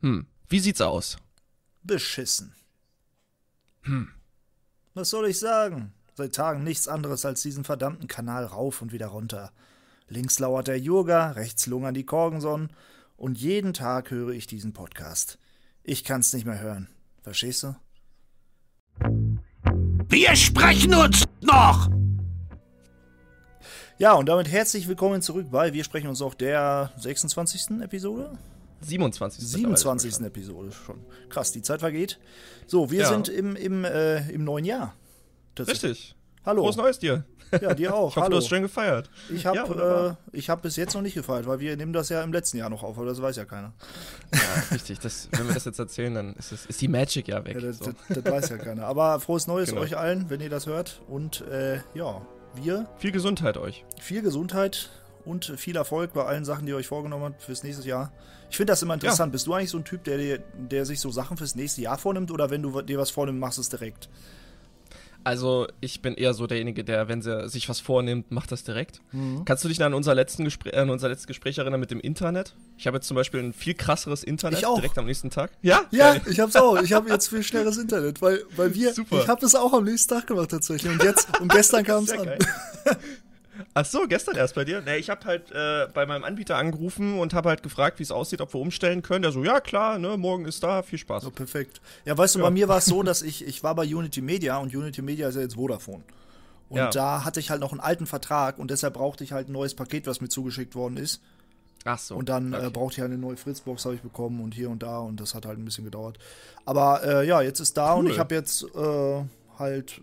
Hm, wie sieht's aus? Beschissen. Hm. Was soll ich sagen? Seit Tagen nichts anderes als diesen verdammten Kanal rauf und wieder runter. Links lauert der Jurga, rechts lungern die Korgensonnen und jeden Tag höre ich diesen Podcast. Ich kann's nicht mehr hören. Verstehst du? Wir sprechen uns noch! Ja, und damit herzlich willkommen zurück bei Wir sprechen uns auch der 26. Episode? 27. 27. Episode schon. Krass, die Zeit vergeht. So, wir Ja. sind im, im, äh, im neuen Jahr. Richtig. Hallo. Frohes Neues dir. Ja, dir auch. Ich hoffe, Hallo. du hast schön gefeiert. Ich habe Ja, äh, ich hab bis jetzt noch nicht gefeiert, weil wir nehmen das ja im letzten Jahr noch auf, aber das weiß ja keiner. Ja, richtig. Das, wenn wir das jetzt erzählen, dann ist, es, ist die Magic ja weg. Ja, das, so. das, das weiß ja keiner. Aber frohes Neues Genau. euch allen, wenn ihr das hört. Und äh, ja, wir, Viel Gesundheit euch. viel Gesundheit und viel Erfolg bei allen Sachen, die ihr euch vorgenommen habt fürs nächste Jahr. Ich finde das immer interessant. Bist du eigentlich so ein Typ, der, der sich so Sachen fürs nächste Jahr vornimmt oder wenn du dir was vornimmst, machst du es direkt? Also, ich bin eher so derjenige, der, wenn sie sich was vornimmt, macht das direkt. Mhm. Kannst du dich an unser, letzten Gespräch, an unser letztes Gespräch erinnern mit dem Internet? Ich habe jetzt zum Beispiel ein viel krasseres Internet Ich auch. direkt am nächsten Tag. Ja? Ja, Geil. ich hab's auch. Ich habe jetzt viel schnelleres Internet, weil, weil wir, Super. ich habe es auch am nächsten Tag gemacht tatsächlich. Und jetzt, und gestern kam es an. Ach so, gestern erst bei dir? Nee, ich habe halt äh, bei meinem Anbieter angerufen und habe halt gefragt, wie es aussieht, ob wir umstellen können. Der so, ja klar, ne, morgen ist da, viel Spaß. So, perfekt. Ja, weißt du, Ja. bei mir war es so, dass ich, ich war bei Unity Media und Unity Media ist ja jetzt Vodafone. Und Ja. da hatte ich halt noch einen alten Vertrag und deshalb brauchte ich halt ein neues Paket, was mir zugeschickt worden ist. Ach so. Und dann okay. äh, brauchte ich halt eine neue Fritzbox, habe ich bekommen und hier und da und das hat halt ein bisschen gedauert. Aber äh, ja, jetzt ist da und Cool. ich habe jetzt äh, halt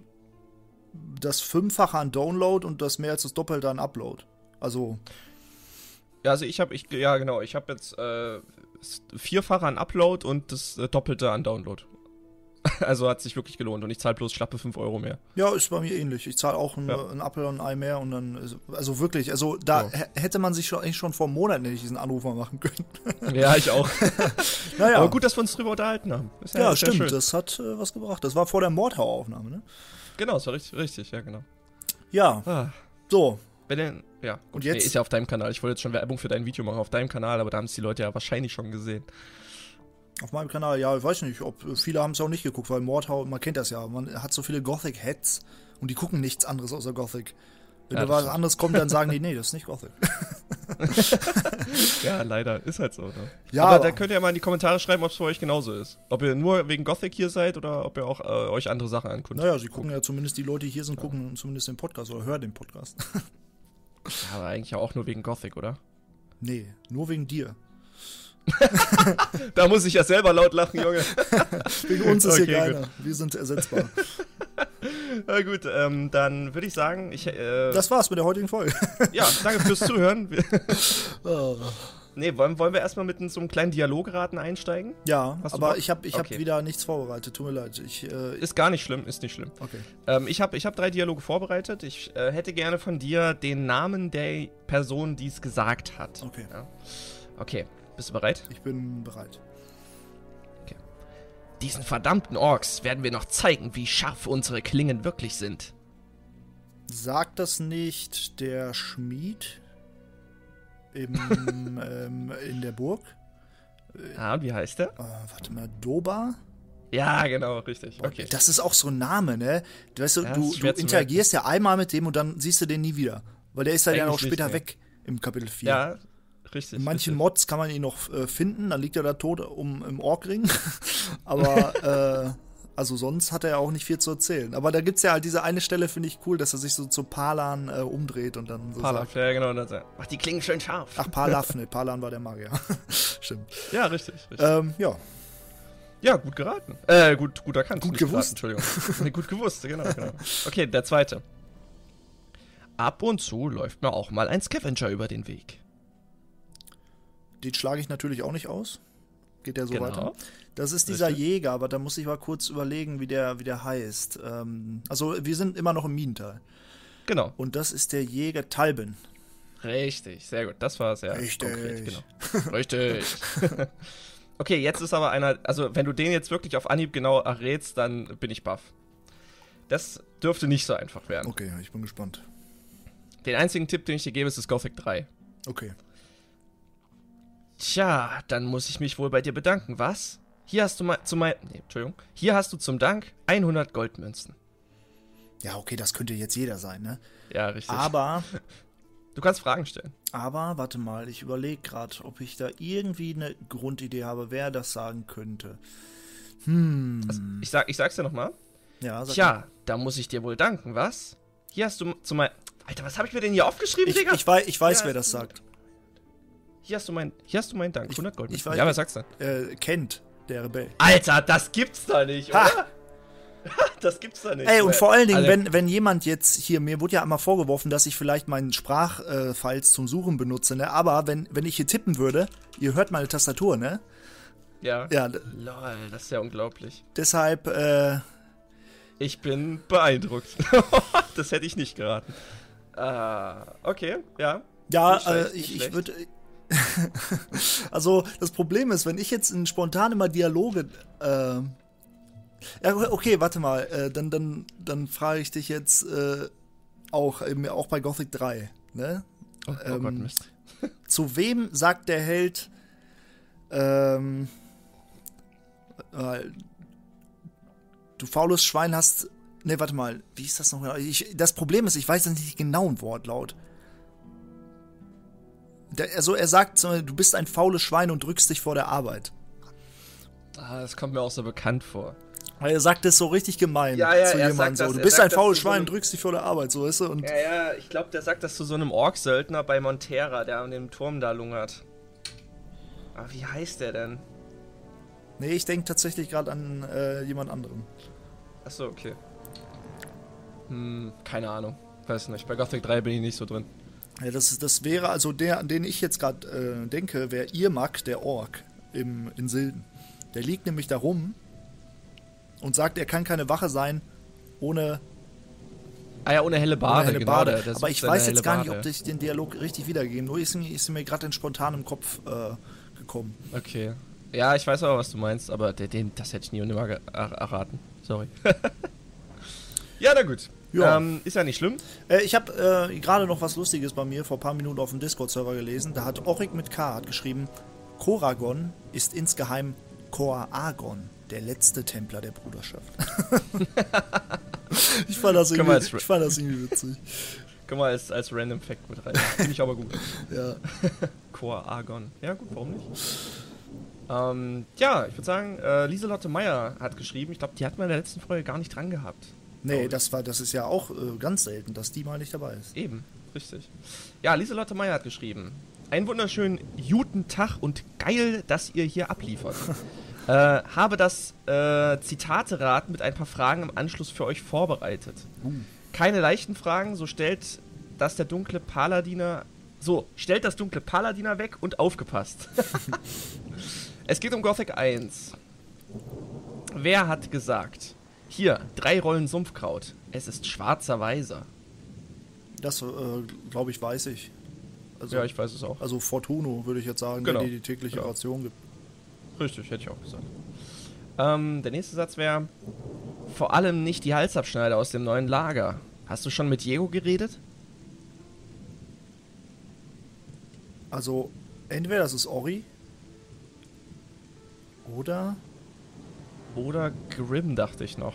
das Fünffache an Download und das mehr als das Doppelte an Upload. Also, Ja, also ich habe, ich, ja genau, ich habe jetzt äh, vierfache an Upload und das äh, Doppelte an Download. Also hat sich wirklich gelohnt und ich zahle bloß schlappe 5 Euro mehr. Ja, ist bei mir ähnlich. Ich zahle auch ein, Ja. ein Apfel und ein Ei mehr und dann, ist- also wirklich, also da Ja. hä- hätte man sich schon, eigentlich schon vor Monaten hätte ich diesen Anruf mal machen können. Ja, ich auch. Naja, Aber gut, dass wir uns drüber unterhalten haben. Ja, ist stimmt, das hat äh, was gebracht. Das war vor der Mordhaueraufnahme, ne? Genau, das war richtig, richtig, ja genau. Ja, Ah, so, wenn denn, ja, gut, Und jetzt? Nee, ist ja auf deinem Kanal. Ich wollte jetzt schon Werbung für dein Video machen auf deinem Kanal, aber da haben es die Leute ja wahrscheinlich schon gesehen. auf meinem Kanal, ja, ich weiß nicht, ob viele haben es auch nicht geguckt, weil Mordhau, man kennt das ja, man hat so viele Gothic-Heads und die gucken nichts anderes außer Gothic. Wenn Ja, da was anderes kommt, dann sagen die, nee, das ist nicht Gothic. Ja, leider, ist halt so. Ne? Ja, aber, aber- da könnt ihr mal in die Kommentare schreiben, ob es für euch genauso ist. Ob ihr nur wegen Gothic hier seid oder ob ihr auch äh, euch andere Sachen anguckt. Naja, sie gucken ja zumindest, die Leute, die hier sind, gucken zumindest den Podcast oder hören den Podcast. Ja, aber eigentlich ja auch nur wegen Gothic, oder? nee, nur wegen dir. Da muss ich ja selber laut lachen, Junge. Wegen uns ist Okay, hier keiner. Wir sind ersetzbar. Na gut, ähm, dann würde ich sagen, ich, äh, Das war's mit der heutigen Folge. ja, danke fürs Zuhören. Oh. nee, wollen, wollen wir erstmal mit so einem kleinen Dialograten einsteigen? Ja, Hast aber ich habe ich hab Okay. wieder nichts vorbereitet. Tut mir leid. Ich, äh, Ist gar nicht schlimm, ist nicht schlimm. okay. Ähm, ich habe ich hab drei Dialoge vorbereitet. Ich äh, hätte gerne von dir den Namen der Person, die es gesagt hat. Okay. Ja. Okay, bist du bereit? Ich bin bereit. Diesen verdammten Orks werden wir noch zeigen, wie scharf unsere Klingen wirklich sind. Sagt das nicht der Schmied im, ähm, in der Burg? Ah, und wie heißt der? Äh, warte mal, Doba? Ja, genau, richtig. Okay. Das ist auch so ein Name, ne? Du, weißt, Ja, du, du interagierst ja einmal mit dem und dann siehst du den nie wieder. Weil der ist halt ja noch später nicht, weg im Kapitel 4. Ja, richtig. In manchen richtig. Mods kann man ihn noch äh, finden, dann liegt er da tot um, im Orkring. Aber äh, also sonst hat er ja auch nicht viel zu erzählen. Aber da gibt's ja halt diese eine Stelle, finde ich cool, dass er sich so zu Palan äh, umdreht und dann so Palaf, ja, genau. dann sagt, Mach die Klingen schön scharf. Ach, Palaf, ne, Palan war der Magier. Stimmt. Ja, richtig. richtig. Ähm, ja. ja, gut geraten. Äh, gut, gut erkannt. Gut gewusst. Geraten, Entschuldigung. Nee, gut gewusst, genau, genau. Okay, der zweite. Ab und zu läuft mir auch mal ein Scavenger über den Weg. Den schlage ich natürlich auch nicht aus. Geht der so Genau. weiter? Das ist dieser Richtig. Jäger, aber da muss ich mal kurz überlegen, wie der, wie der heißt. Ähm, also wir sind immer noch im Minental. Genau. Und das ist der Jäger Talben. Richtig, sehr gut. Das war sehr Richtig. konkret, genau. Richtig. okay, jetzt ist aber einer, also wenn du den jetzt wirklich auf Anhieb genau errätst, dann bin ich baff. Das dürfte nicht so einfach werden. Okay, ich bin gespannt. Den einzigen Tipp, den ich dir gebe, ist das Gothic 3. Okay. Tja, dann muss ich mich wohl bei dir bedanken, was? Hier hast du mal zu mein, nee, Entschuldigung. Hier hast du zum Dank 100 Goldmünzen. Ja, okay, das könnte jetzt jeder sein, ne? Ja, richtig. Aber, du kannst Fragen stellen. aber, warte mal, ich überlege gerade, ob ich da irgendwie eine Grundidee habe, wer das sagen könnte. Hm. Also, ich, sag, ich sag's dir nochmal. ja, sag mal. Tja, da muss ich dir wohl danken, was? Hier hast du zu mein. Alter, was habe ich mir denn hier aufgeschrieben, ich, Digga? ich, weiß, ich weiß, Ja, wer das sagt. Hier hast du mein, hier hast du meinen Dank. Ich- 100 Gold. ich weiß- ja, was sagst du? Äh, Kent, der Rebell. Alter, das gibt's da nicht, Ha! oder? das gibt's da nicht. Ey, und vor allen Dingen, Alle- wenn, wenn jemand jetzt hier, mir wurde ja einmal vorgeworfen, dass ich vielleicht meinen Sprachfiles zum Suchen benutze, ne? Aber wenn, wenn ich hier tippen würde, ihr hört meine Tastatur, ne? Ja. Ja, Lol, das ist ja unglaublich. deshalb, äh, Ich bin beeindruckt. das hätte ich nicht geraten. Ah, okay, ja. ja, äh, ich, ich würde. also, das Problem ist, wenn ich jetzt in spontan immer Dialoge. Äh, ja, okay, warte mal, äh, dann, dann, dann frage ich dich jetzt äh, auch, eben auch bei Gothic 3, ne? Oh, oh Ähm, Gott, Mist. Zu wem sagt der Held, ähm, äh, du faules Schwein hast, ne, warte mal, wie ist das noch genau? Das Problem ist, ich weiß jetzt nicht den genauen Wortlaut. Also er sagt, so, du bist ein faules Schwein und drückst dich vor der Arbeit. Ah, das kommt mir auch so bekannt vor. Weil er sagt das so richtig gemein Ja, ja, zu jemandem so. das- Du bist ein faules so Schwein einem- und drückst dich vor der Arbeit, so weißt du? Und Ja, ja, ich glaube, der sagt das zu so einem Ork-Söldner bei Montera, der an dem Turm da lungert. Ah, wie heißt der denn? nee, ich denke tatsächlich gerade an äh, jemand anderen. Achso, okay. Hm, keine Ahnung. Weiß nicht. Bei Gothic 3 bin ich nicht so drin. Ja, das, ist- das wäre also der, an den ich jetzt gerade äh, denke, wäre Irmak, der Ork im, in Silden. Der liegt nämlich da rum und sagt, er kann keine Wache sein ohne, Ah ja, ohne helle ohne Bade, helle genau. Bade. der- Aber ich weiß jetzt gar nicht, ob ich den Dialog richtig wiedergeben. Nur ist mir, ist mir gerade in spontanem Kopf äh, gekommen. Okay. Ja, ich weiß aber, was du meinst, aber den, das hätte ich nie und nimmer er erraten. Sorry. ja, na gut. Ja. Ähm, ist ja nicht schlimm. Äh, ich habe äh, gerade noch was Lustiges bei mir vor ein paar Minuten auf dem Discord-Server gelesen. Da hat Orik mit K hat geschrieben, Koragon ist insgeheim Koragon, der letzte Templer der Bruderschaft. ich, fand das irgendwie, ich fand das irgendwie witzig. Können wir als, als Random Fact mit rein. Finde ich aber gut. Ja. Chor Argon. Ja, gut, warum nicht? Ähm, ja, ich würde sagen, äh, Lieselotte Meyer hat geschrieben. Ich glaube, die hatten wir in der letzten Folge gar nicht dran gehabt. Nee, das, war, das ist ja auch äh, ganz selten, dass die mal nicht dabei ist. Eben, richtig. Ja, Lieselotte Meyer hat geschrieben. Einen wunderschönen guten Tag und geil, dass ihr hier abliefert. äh, habe das äh, Zitate-Rad mit ein paar Fragen im Anschluss für euch vorbereitet. Keine leichten Fragen, so stellt das der dunkle Paladiner. So, stellt das dunkle Paladiner weg und aufgepasst. es geht um Gothic 1. Wer hat gesagt? Hier, drei Rollen Sumpfkraut. Es ist schwarzer Weiser. Das, äh, glaube ich, weiß ich. Also, Ja, ich weiß es auch. also Fortuno, würde ich jetzt sagen, Genau. der dir die tägliche Genau. Ration gibt. Richtig, hätte ich auch gesagt. Ähm, der nächste Satz wäre: Vor allem nicht die Halsabschneider aus dem neuen Lager. Hast du schon mit Diego geredet? Also, entweder das ist Ori oder. Oder Grimm, dachte ich noch.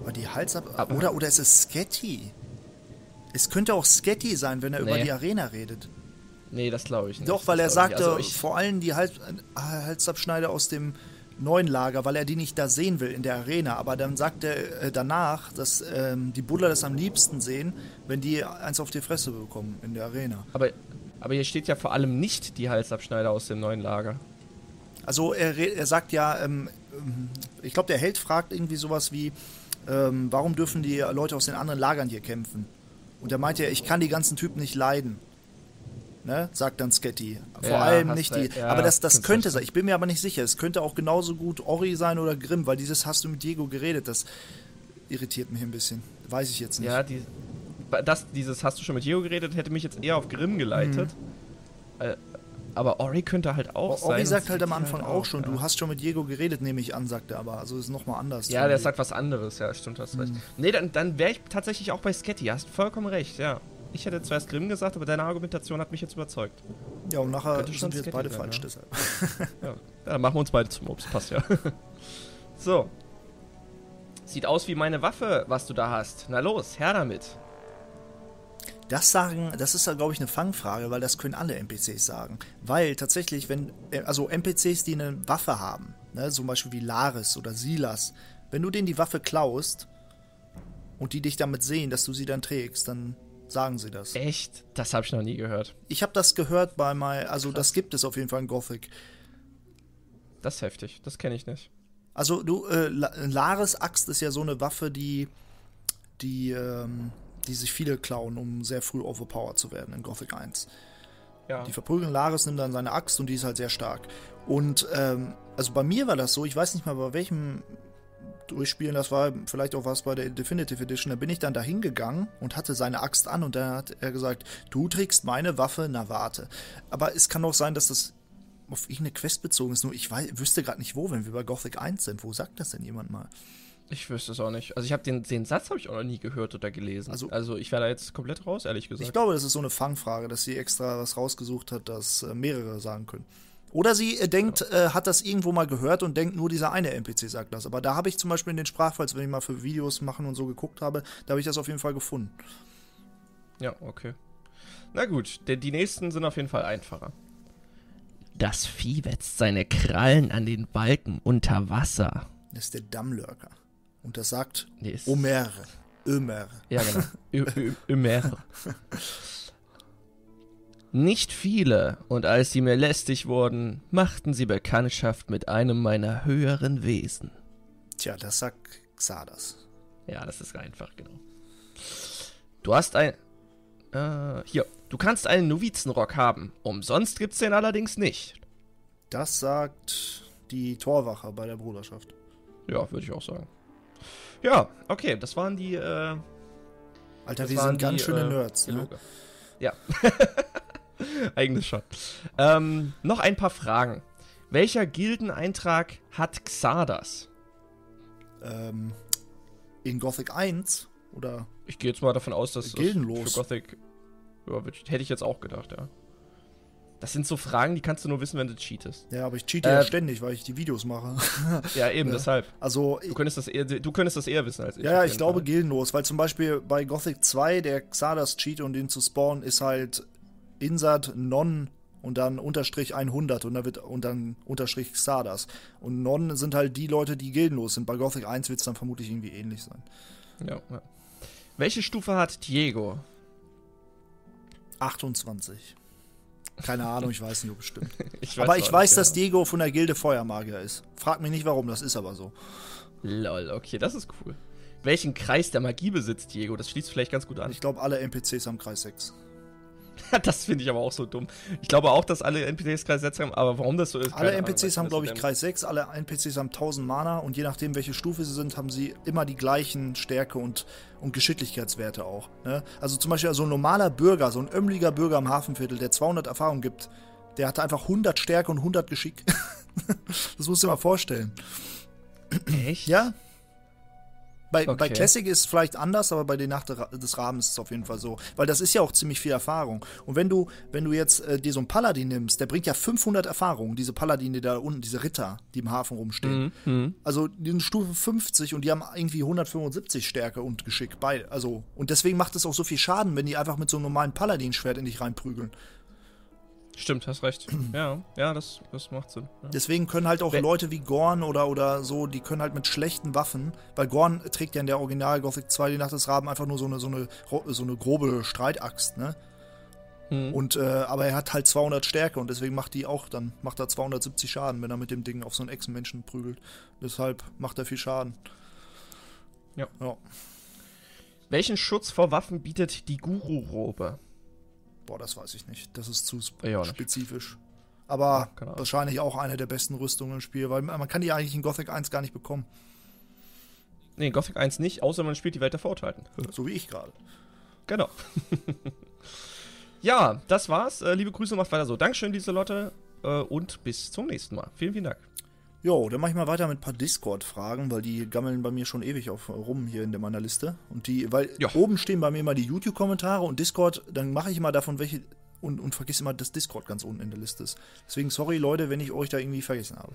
Aber die Halsab. Oder, oder es ist Sketty. Es könnte auch Sketty sein, wenn er über Nee. die Arena redet. Nee, das glaube ich nicht. Doch, weil er Das ich sagte. Also vor allem die Hals, äh, Halsabschneider aus dem neuen Lager, weil er die nicht da sehen will in der Arena. Aber dann sagt er äh, danach, dass ähm, die Buddler das am liebsten sehen, wenn die eins auf die Fresse bekommen in der Arena. aber, aber hier steht ja vor allem nicht die Halsabschneider aus dem neuen Lager. Also er, er sagt ja, ähm, ich glaube, der Held fragt irgendwie sowas wie, ähm, warum dürfen die Leute aus den anderen Lagern hier kämpfen? Und er meint ja, ich kann die ganzen Typen nicht leiden. Ne? Sagt dann Sketty. Vor Ja, allem nicht die. Ja, aber das, das könnte sein. Ich bin mir aber nicht sicher. Es könnte auch genauso gut Ori sein oder Grimm, weil dieses hast du mit Diego geredet. Das irritiert mich ein bisschen. Weiß ich jetzt nicht. Ja, die, das, dieses hast du schon mit Diego geredet, hätte mich jetzt eher auf Grimm geleitet. Äh, aber Ori könnte halt auch sein. Ori sagt halt am Skitty Anfang halt auch schon, ja. du hast schon mit Diego geredet, nehme ich an, sagt er aber. Also ist nochmal anders. Ja, der sagt was anderes, ja, stimmt, hast recht. Nee, dann, dann wäre ich tatsächlich auch bei Sketty, hast vollkommen recht, ja. Ich hätte zuerst Grimm gesagt, aber deine Argumentation hat mich jetzt überzeugt. Ja, und nachher sind wir jetzt beide sein, falsch, ja. deshalb. Ja, dann machen wir uns beide zum Obst. Passt ja. so. Sieht aus wie meine Waffe, was du da hast. Na los, her damit. Das sagen, das ist ja, glaube ich, eine Fangfrage, weil das können alle NPCs sagen. Weil tatsächlich, wenn, äh, also NPCs, die eine Waffe haben, ne, zum Beispiel wie Laris oder Silas, wenn du denen die Waffe klaust und die dich damit sehen, dass du sie dann trägst, dann sagen sie das. Echt? Das habe ich noch nie gehört. Ich habe das gehört bei mal, also das gibt es auf jeden Fall in Gothic. Das ist heftig. Das kenne ich nicht. Also du, äh, La- Laris Axt ist ja so eine Waffe, die, die, ähm, die sich viele klauen, um sehr früh overpowered zu werden in Gothic 1. Ja. Die verprügeln Laris, nimmt dann seine Axt und die ist halt sehr stark. Und ähm, also bei mir war das so, ich weiß nicht mal bei welchem Durchspielen, das war vielleicht auch was bei der Definitive Edition, da bin ich dann da hingegangen und hatte seine Axt an und dann hat er gesagt, du trägst meine Waffe, na warte. Aber es kann auch sein, dass das auf irgendeine Quest bezogen ist, nur ich weiß, wüsste gerade nicht wo, wenn wir bei Gothic 1 sind. Wo sagt das denn jemand mal? Ich wüsste es auch nicht. Also ich habe den, den Satz habe ich auch noch nie gehört oder gelesen. Also- Also, ich wäre da jetzt komplett raus, ehrlich gesagt. Ich glaube, das ist so eine Fangfrage, dass sie extra was rausgesucht hat, das äh, mehrere sagen können. Oder sie äh, denkt, äh, hat das irgendwo mal gehört und denkt, nur dieser eine NPC sagt das. Aber da habe ich zum Beispiel in den Sprachfiles, wenn ich mal für Videos machen und so geguckt habe, da habe ich das auf jeden Fall gefunden. Ja, okay. Na gut, denn die nächsten sind auf jeden Fall einfacher. Das Vieh wetzt seine Krallen an den Balken unter Wasser. Das ist der Dammlurker. Und das sagt Nee, ist- Omer. Ömer. Ja, genau. Ömer. Nicht viele, und als sie mir lästig wurden, machten sie Bekanntschaft mit einem meiner höheren Wesen. Tja, das sagt Xardas. Ja, das ist einfach, genau. Du hast ein. Äh, hier. Du kannst einen Novizenrock haben. Umsonst gibt's den allerdings nicht. Das sagt die Torwache bei der Bruderschaft. Ja, würde ich auch sagen. Ja, okay, das waren die. Äh, Alter, wir sind ganz die, schöne äh, Nerds. Ne? Dialoge. Ja. Eigentlich schon. Ähm, noch ein paar Fragen. Welcher Gildeneintrag hat Xardas? Ähm, in Gothic 1 oder Ich gehe jetzt mal davon aus, dass das Gildenlos. für Gothic. Ja, hätte ich jetzt auch gedacht, ja. Das sind so Fragen, die kannst du nur wissen, wenn du cheatest. Ja, aber ich cheate ja Äh, ständig, weil ich die Videos mache. Ja, eben, deshalb. Also, Du könntest, das eher, du könntest das eher wissen als ich. ja, ja, ich glaube gildenlos, weil zum Beispiel bei Gothic 2 der Xardas Cheat und den zu spawnen ist halt Insert Non und dann Unterstrich 100 und dann wird und dann Unterstrich Xardas. Und Non sind halt die Leute, die gildenlos sind. Bei Gothic 1 wird es dann vermutlich irgendwie ähnlich sein. Ja, ja. Welche Stufe hat Diego? 28. Keine Ahnung, ich weiß nicht, ob bestimmt. Ich aber ich weiß, nicht, dass ja. Diego von der Gilde Feuermagier ist. Frag mich nicht warum, das ist aber so. Lol, okay, das ist cool. Welchen Kreis der Magie besitzt Diego? Das schließt vielleicht ganz gut an. Ich glaube, alle NPCs haben Kreis 6. das finde ich aber auch so dumm. Ich glaube auch, dass alle NPCs Kreis 6 haben, aber warum das so ist, Alle Ahnung. NPCs du, haben, glaube ich, Kreis 6, alle NPCs haben 1000 Mana und je nachdem, welche Stufe sie sind, haben sie immer die gleichen Stärke und, und Geschicklichkeitswerte auch. Ne? Also zum Beispiel so ein normaler Bürger, so ein ömmliger Bürger im Hafenviertel, der 200 Erfahrung gibt, der hatte einfach 100 Stärke und 100 Geschick. das musst du dir mal vorstellen. Echt? Ja? Bei, bei Okay. Classic ist es vielleicht anders, aber bei der Nacht des Rabens ist es auf jeden Fall so. Weil das ist ja auch ziemlich viel Erfahrung. Und wenn du, wenn du jetzt äh, dir so einen Paladin nimmst, der bringt ja 500 Erfahrung, diese Paladine da unten, diese Ritter, die im Hafen rumstehen. Mhm. Also die sind Stufe 50 und die haben irgendwie 175 Stärke und Geschick bei. Also, und deswegen macht es auch so viel Schaden, wenn die einfach mit so einem normalen Paladin-Schwert in dich reinprügeln. Stimmt, hast recht. ja, ja, das, das macht Sinn. Ja. Deswegen können halt auch Wenn- Leute wie Gorn oder, oder so, die können halt mit schlechten Waffen, weil Gorn trägt ja in der Original Gothic 2 die Nacht des Raben einfach nur so eine, so eine, so eine grobe Streitaxt, ne? Mhm. Und, äh, aber er hat halt 200 Stärke und deswegen macht die auch, dann macht er 270 Schaden, wenn er mit dem Ding auf so einen Echsenmenschen prügelt. Deshalb macht er viel Schaden. Ja. ja. Welchen Schutz vor Waffen bietet die Guru-Robe? Boah, das weiß ich nicht. Das ist zu sp nicht. spezifisch. Aber Ahnung. wahrscheinlich auch eine der besten Rüstungen im Spiel, weil man kann die eigentlich in Gothic 1 gar nicht bekommen. Nee, in Gothic 1 nicht, außer man spielt die Welt der Verurteilten. So wie ich gerade. Genau. ja, das war's. Äh, liebe Grüße, macht weiter so. Dankeschön, Lieselotte. Äh, und bis zum nächsten Mal. Vielen, vielen Dank. Jo, dann mache ich mal weiter mit ein paar Discord-Fragen, weil die gammeln bei mir schon ewig auf, rum hier in meiner Liste. Und die, weil Ja. oben stehen bei mir immer die YouTube-Kommentare und Discord, dann mache ich immer davon welche und, und vergiss immer, dass Discord ganz unten in der Liste ist. Deswegen sorry Leute, wenn ich euch da irgendwie vergessen habe.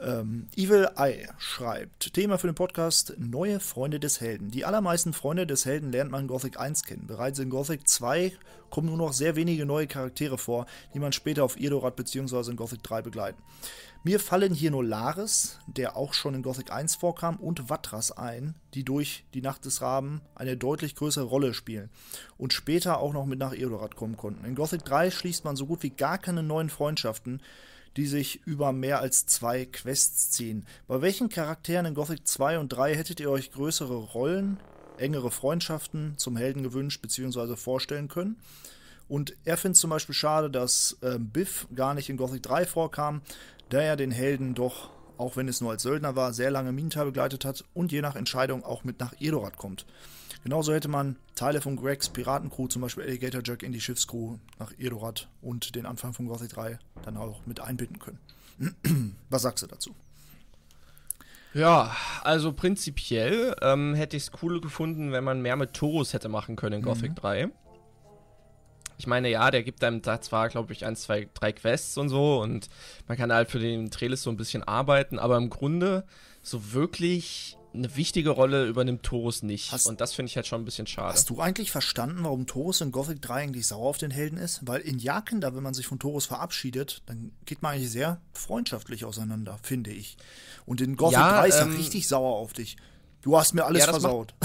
Ähm, Evil Eye schreibt, Thema für den Podcast, neue Freunde des Helden. Die allermeisten Freunde des Helden lernt man in Gothic 1 kennen. Bereits in Gothic 2 kommen nur noch sehr wenige neue Charaktere vor, die man später auf Irdorat bzw. in Gothic 3 begleiten. Mir fallen hier nur Laris, der auch schon in Gothic 1 vorkam, und Vatras ein, die durch die Nacht des Raben eine deutlich größere Rolle spielen und später auch noch mit nach Eodorat kommen konnten. In Gothic 3 schließt man so gut wie gar keine neuen Freundschaften, die sich über mehr als zwei Quests ziehen. Bei welchen Charakteren in Gothic 2 und 3 hättet ihr euch größere Rollen, engere Freundschaften zum Helden gewünscht bzw. vorstellen können? Und er findet zum Beispiel schade, dass äh, Biff gar nicht in Gothic 3 vorkam, da er den Helden doch, auch wenn es nur als Söldner war, sehr lange Minental begleitet hat und je nach Entscheidung auch mit nach Edorat kommt. Genauso hätte man Teile von Gregs Piratencrew, zum Beispiel Alligator Jack in die Schiffscrew nach Edorat und den Anfang von Gothic 3 dann auch mit einbinden können. Was sagst du dazu? Ja, also prinzipiell ähm, hätte ich es cool gefunden, wenn man mehr mit Torus hätte machen können in Gothic 3. Ich meine, ja, der gibt einem da zwar, glaube ich, ein, zwei, drei Quests und so und man kann halt für den Trailis so ein bisschen arbeiten, aber im Grunde so wirklich eine wichtige Rolle übernimmt Torus nicht. Hast- und das finde ich halt schon ein bisschen schade. Hast du eigentlich verstanden, warum Torus in Gothic 3 eigentlich sauer auf den Helden ist? Weil in Jakenda, wenn man sich von Torus verabschiedet, dann geht man eigentlich sehr freundschaftlich auseinander, finde ich. Und in Gothic Ja, 3 ist er ähm, richtig sauer auf dich. Du hast mir alles Ja, versaut.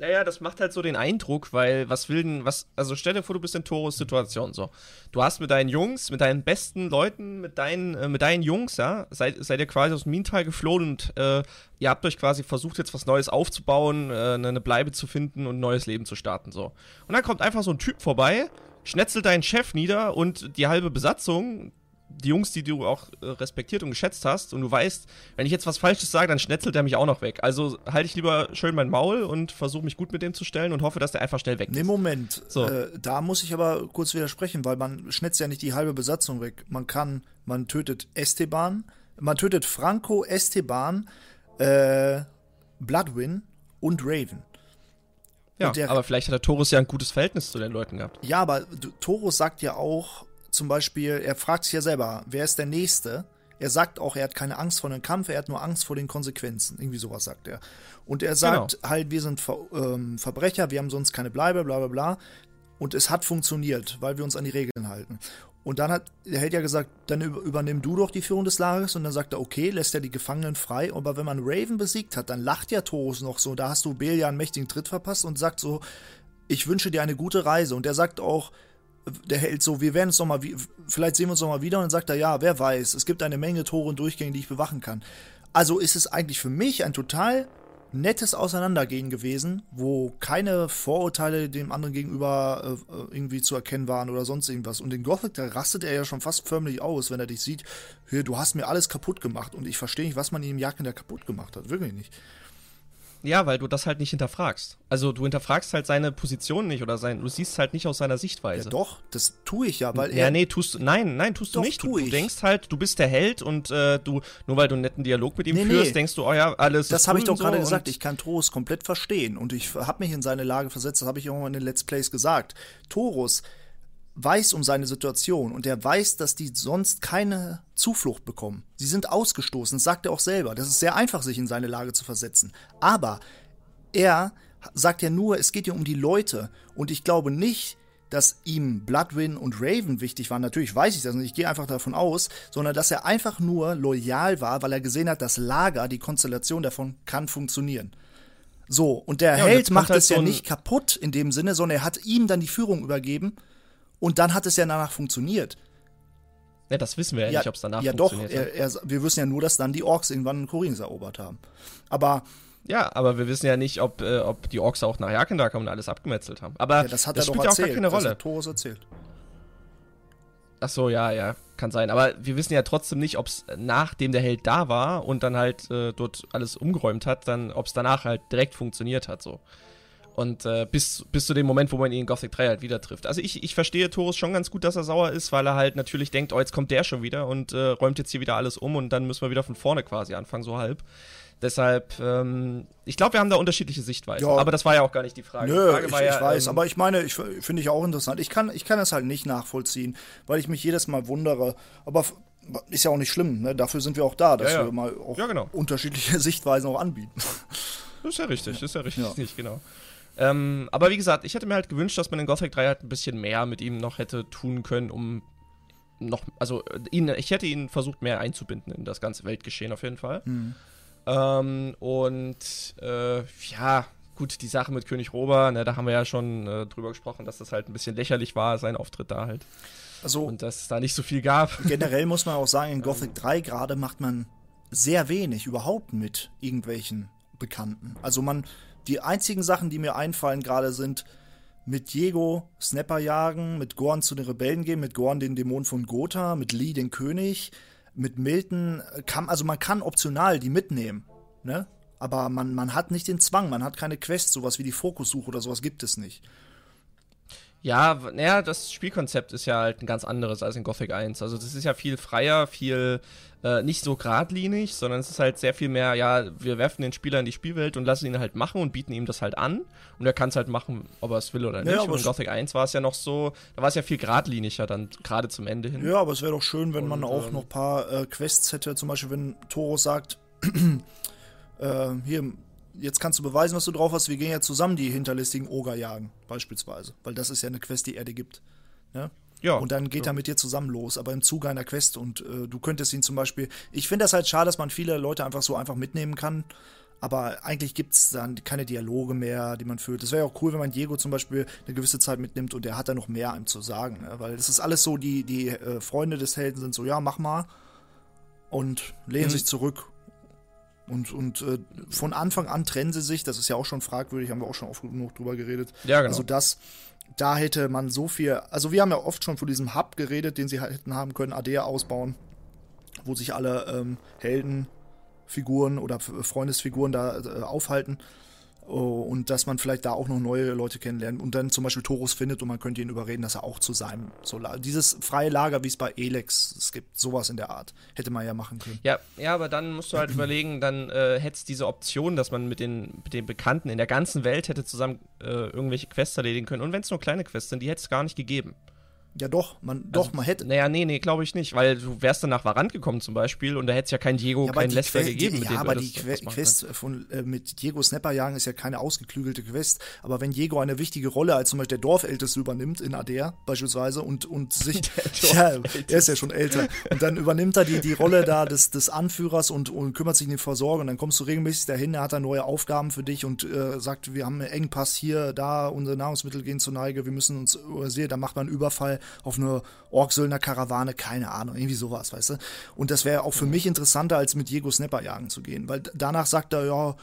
Naja, das macht halt so den Eindruck, weil was will denn, was, also stell dir vor, du bist in Toros Situation so. Du hast mit deinen Jungs, mit deinen besten Leuten, mit deinen, äh, mit deinen Jungs, ja, seid, seid ihr quasi aus dem Minental geflohen und äh, ihr habt euch quasi versucht, jetzt was Neues aufzubauen, äh, eine Bleibe zu finden und ein neues Leben zu starten, so. Und dann kommt einfach so ein Typ vorbei, schnetzelt deinen Chef nieder und die halbe Besatzung, die Jungs, die du auch äh, respektiert und geschätzt hast, und du weißt, wenn ich jetzt was Falsches sage, dann schnetzelt er mich auch noch weg. Also halte ich lieber schön mein Maul und versuche mich gut mit dem zu stellen und hoffe, dass der einfach schnell weg ist. Nee, Moment. So. Äh, da muss ich aber kurz widersprechen, weil man schnitzt ja nicht die halbe Besatzung weg. Man kann, man tötet Esteban, man tötet Franco, Esteban, äh, Bloodwin und Raven. ja, und der- aber vielleicht hat der Torus ja ein gutes Verhältnis zu den Leuten gehabt. Ja, aber Torus sagt ja auch zum Beispiel, er fragt sich ja selber, wer ist der Nächste? Er sagt auch, er hat keine Angst vor dem Kampf, er hat nur Angst vor den Konsequenzen. Irgendwie sowas sagt er. Und er sagt halt, wir sind Ver ähm, Verbrecher, wir haben sonst keine Bleibe, bla bla bla. Und es hat funktioniert, weil wir uns an die Regeln halten. Und dann hat der Held ja gesagt, dann über, übernimm du doch die Führung des Lagers. Und dann sagt er, okay, lässt er die Gefangenen frei. Aber wenn man Raven besiegt hat, dann lacht ja Torus noch so. Da hast du Belia einen mächtigen Tritt verpasst und sagt so, ich wünsche dir eine gute Reise. Und er sagt auch, der Held so, wir werden uns noch mal, wie- vielleicht sehen wir uns noch mal wieder. Und dann sagt er, ja, wer weiß, es gibt eine Menge Tore und Durchgänge, die ich bewachen kann. Also ist es eigentlich für mich ein total nettes Auseinandergehen gewesen, wo keine Vorurteile dem anderen gegenüber äh, irgendwie zu erkennen waren oder sonst irgendwas. Und in Gothic, da rastet er ja schon fast förmlich aus, wenn er dich sieht, hier, du hast mir alles kaputt gemacht. Und ich verstehe nicht, was man ihm Jagd da kaputt gemacht hat. Wirklich nicht. Ja, weil du das halt nicht hinterfragst. Also du hinterfragst halt seine Position nicht oder sein, du siehst halt nicht aus seiner Ja, Sichtweise. doch, das tue ich ja, weil Ja, er. nee, tust du. Nein, nein, tust du Doch, nicht. Du, tu du ich. denkst halt, du bist der Held und äh, du, nur weil du einen netten Dialog mit ihm Nee, führst, nee. denkst du, oh ja, alles Das habe ich doch gerade so gesagt. Ich kann Torus komplett verstehen. Und ich habe mich in seine Lage versetzt. Das habe ich auch mal in den Let's Plays gesagt. Torus weiß um seine Situation und er weiß, dass die sonst keine Zuflucht bekommen. Sie sind ausgestoßen, das sagt er auch selber. Das ist sehr einfach, sich in seine Lage zu versetzen. Aber er sagt ja nur, es geht ja um die Leute. Und ich glaube nicht, dass ihm Bloodwin und Raven wichtig waren. Natürlich weiß ich das nicht, ich gehe einfach davon aus, sondern dass er einfach nur loyal war, weil er gesehen hat, das Lager, die Konstellation davon kann funktionieren. So, und der Ja, und Held macht halt es so ja nicht kaputt in dem Sinne, sondern er hat ihm dann die Führung übergeben und dann hat es ja danach funktioniert. Ja, das wissen wir ja, nicht, ob es danach ja doch, funktioniert. hat. er, er, wir wissen ja nur, dass dann die Orks irgendwann Korinth erobert haben. Aber Ja, aber wir wissen ja nicht, ob, äh, ob die Orks auch nach Jakenda kamen und alles abgemetzelt haben. Aber ja, das hat das doch spielt ja auch gar keine Das Rolle. hat Torus erzählt. Ach so, ja, ja, kann sein. Aber wir wissen ja trotzdem nicht, ob es nachdem der Held da war und dann halt äh, dort alles umgeräumt hat, dann, ob es danach halt direkt funktioniert hat, so. Und äh, bis, bis zu dem Moment, wo man ihn in Gothic 3 halt wieder trifft. Also ich, ich verstehe Torus schon ganz gut, dass er sauer ist, weil er halt natürlich denkt, oh, jetzt kommt der schon wieder und äh, räumt jetzt hier wieder alles um und dann müssen wir wieder von vorne quasi anfangen, so halb. Deshalb, ähm, ich glaube, wir haben da unterschiedliche Sichtweisen. Ja. Aber das war ja auch gar nicht die Frage. Nö, Frage ich, ja, ich, weiß, ähm, aber ich meine, ich finde ich auch interessant. Ich kann, ich kann das halt nicht nachvollziehen, weil ich mich jedes Mal wundere. Aber ist ja auch nicht schlimm, ne? Dafür sind wir auch da, dass ja, wir mal auch genau. unterschiedliche Sichtweisen auch anbieten. Das ist ja richtig, das ist ja richtig, nicht, genau. Ähm, aber wie gesagt, ich hätte mir halt gewünscht, dass man in Gothic 3 halt ein bisschen mehr mit ihm noch hätte tun können, um noch, also ihn, ich hätte ihn versucht, mehr einzubinden in das ganze Weltgeschehen auf jeden Fall. Mhm. Ähm, und äh, ja, gut, die Sache mit König Rober, ne, da haben wir ja schon äh, drüber gesprochen, dass das halt ein bisschen lächerlich war, sein Auftritt da halt. Also, und dass es da nicht so viel gab. Generell muss man auch sagen, in Gothic 3 gerade macht man sehr wenig überhaupt mit irgendwelchen Bekannten. Also man, die einzigen Sachen, die mir einfallen gerade sind, mit Diego Snapper jagen, mit Gorn zu den Rebellen gehen, mit Gorn den Dämon von Gotha, mit Lee den König, mit Milton kann, also man kann optional die mitnehmen, ne? Aber man, man hat nicht den Zwang, man hat keine Quest, sowas wie die Fokussuche oder sowas gibt es nicht. Ja, naja, das Spielkonzept ist ja halt ein ganz anderes als in Gothic 1. Also das ist ja viel freier, viel äh, nicht so geradlinig, sondern es ist halt sehr viel mehr, ja, wir werfen den Spieler in die Spielwelt und lassen ihn halt machen und bieten ihm das halt an. Und er kann es halt machen, ob er es will oder nicht. Ja, und in Gothic 1 war es ja noch so, da war es ja viel geradliniger dann, gerade zum Ende hin. Ja, aber es wäre doch schön, wenn und, man auch ähm, noch ein paar äh, Quests hätte, zum Beispiel wenn Toro sagt, äh, hier, jetzt kannst du beweisen, was du drauf hast, wir gehen ja zusammen die hinterlistigen Oger jagen, beispielsweise. Weil das ist ja eine Quest, die er dir gibt. Ja? Ja, und dann geht ja. er mit dir zusammen los, aber im Zuge einer Quest und äh, du könntest ihn zum Beispiel. Ich finde das halt schade, dass man viele Leute einfach so einfach mitnehmen kann. Aber eigentlich gibt es dann keine Dialoge mehr, die man führt. Es wäre ja auch cool, wenn man Diego zum Beispiel eine gewisse Zeit mitnimmt und der hat dann noch mehr einem zu sagen. Ne? Weil es ist alles so, die, die äh, Freunde des Helden sind so, ja, mach mal. Und lehnen mhm. sich zurück und, und äh, von Anfang an trennen sie sich, das ist ja auch schon fragwürdig, haben wir auch schon oft genug drüber geredet. Ja, genau. Also das, da hätte man so viel, also wir haben ja oft schon von diesem Hub geredet, den sie hätten haben können, Adea ausbauen, wo sich alle ähm, Heldenfiguren oder Freundesfiguren da äh, aufhalten. Oh, und dass man vielleicht da auch noch neue Leute kennenlernt und dann zum Beispiel Torus findet und man könnte ihn überreden, dass er auch zu seinem so dieses freie Lager, wie es bei Elex es gibt, sowas in der Art, hätte man ja machen können. Ja, ja, aber dann musst du halt überlegen, dann äh, hätte es diese Option, dass man mit den, mit den Bekannten in der ganzen Welt hätte zusammen äh, irgendwelche Quests erledigen können und wenn es nur kleine Quests sind, die hätte es gar nicht gegeben. Ja, doch, man, also, doch, man hätte. Naja, nee, nee, glaube ich nicht, weil du wärst dann nach Varant gekommen zum Beispiel und da hätte es ja kein Diego, ja, kein Lester que gegeben. Ja, aber die que Quest von, äh, mit Diego Snapper jagen ist ja keine ausgeklügelte Quest. Aber wenn Diego eine wichtige Rolle als zum Beispiel der Dorfälteste übernimmt in Adair beispielsweise und, und sich. ja, er ist ja schon älter. Und dann übernimmt er die, die Rolle da des, des Anführers und, und kümmert sich um die Versorgung. Und dann kommst du regelmäßig dahin, er hat da neue Aufgaben für dich und äh, sagt, wir haben einen Engpass hier, da, unsere Nahrungsmittel gehen zur Neige, wir müssen uns übersehen. Da macht man einen Überfall auf eine Orksöldner Karawane, keine Ahnung, irgendwie sowas, weißt du? Und das wäre auch für mich interessanter, als mit Diego Snapper jagen zu gehen, weil danach sagt er, ja,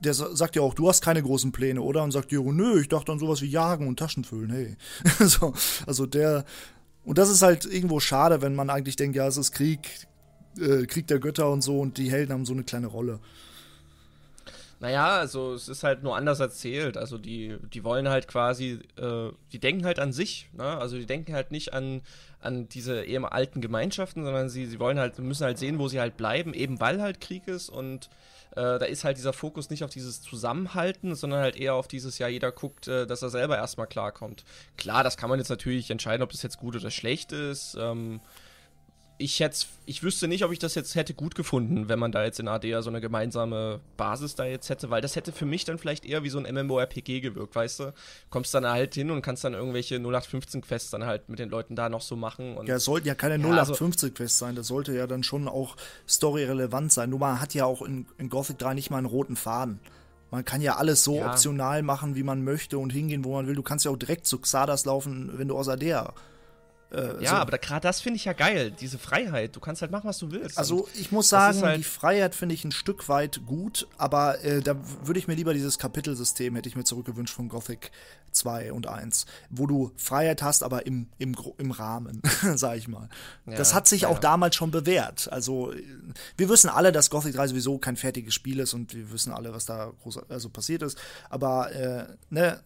der sagt ja auch, du hast keine großen Pläne, oder? Und sagt Diego, nö, ich dachte an sowas wie Jagen und Taschen füllen, hey. so, also der, und das ist halt irgendwo schade, wenn man eigentlich denkt, ja, es ist Krieg, äh, Krieg der Götter und so und die Helden haben so eine kleine Rolle. Naja, also es ist halt nur anders erzählt. Also die, die wollen halt quasi, äh, die denken halt an sich, ne? Also die denken halt nicht an, an diese eher alten Gemeinschaften, sondern sie, sie wollen halt, müssen halt sehen, wo sie halt bleiben, eben weil halt Krieg ist und äh, da ist halt dieser Fokus nicht auf dieses Zusammenhalten, sondern halt eher auf dieses, ja, jeder guckt, äh, dass er selber erstmal klarkommt. Klar, das kann man jetzt natürlich entscheiden, ob das jetzt gut oder schlecht ist. Ähm, ich hätte, ich wüsste nicht, ob ich das jetzt hätte gut gefunden, wenn man da jetzt in ADA so eine gemeinsame Basis da jetzt hätte, weil das hätte für mich dann vielleicht eher wie so ein MMORPG gewirkt, weißt du? Kommst dann halt hin und kannst dann irgendwelche 0815-Quests dann halt mit den Leuten da noch so machen. ja, es sollten ja keine ja, 0815-Quests also, sein, das sollte ja dann schon auch storyrelevant sein. Nur man hat ja auch in, in Gothic 3 nicht mal einen roten Faden. Man kann ja alles so ja. optional machen, wie man möchte und hingehen, wo man will. Du kannst ja auch direkt zu Xardas laufen, wenn du aus Adea Äh, ja, so. aber gerade das finde ich ja geil, diese Freiheit. Du kannst halt machen, was du willst. Also ich muss sagen, halt die Freiheit finde ich ein Stück weit gut, aber äh, da würde ich mir lieber dieses Kapitelsystem, hätte ich mir zurückgewünscht von Gothic 2 und 1, wo du Freiheit hast, aber im, im, im Rahmen, sag ich mal. Ja, das hat sich ja. auch damals schon bewährt. Also wir wissen alle, dass Gothic 3 sowieso kein fertiges Spiel ist und wir wissen alle, was da groß, also passiert ist. Aber äh, ne,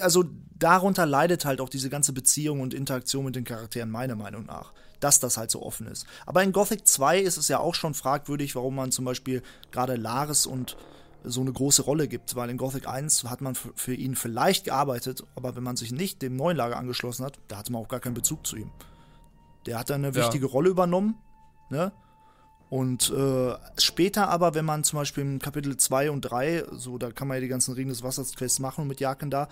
also darunter leidet halt auch diese ganze Beziehung und Interaktion mit den Charakteren, meiner Meinung nach. Dass das halt so offen ist. Aber in Gothic 2 ist es ja auch schon fragwürdig, warum man zum Beispiel gerade Laris und so eine große Rolle gibt, weil in Gothic 1 hat man für ihn vielleicht gearbeitet, aber wenn man sich nicht dem neuen Lager angeschlossen hat, da hatte man auch gar keinen Bezug zu ihm. Der hat dann eine ja. wichtige Rolle übernommen, ne? Und äh, später aber, wenn man zum Beispiel in Kapitel 2 und 3, so da kann man ja die ganzen Ring des Wassers Quests machen mit Jaken da,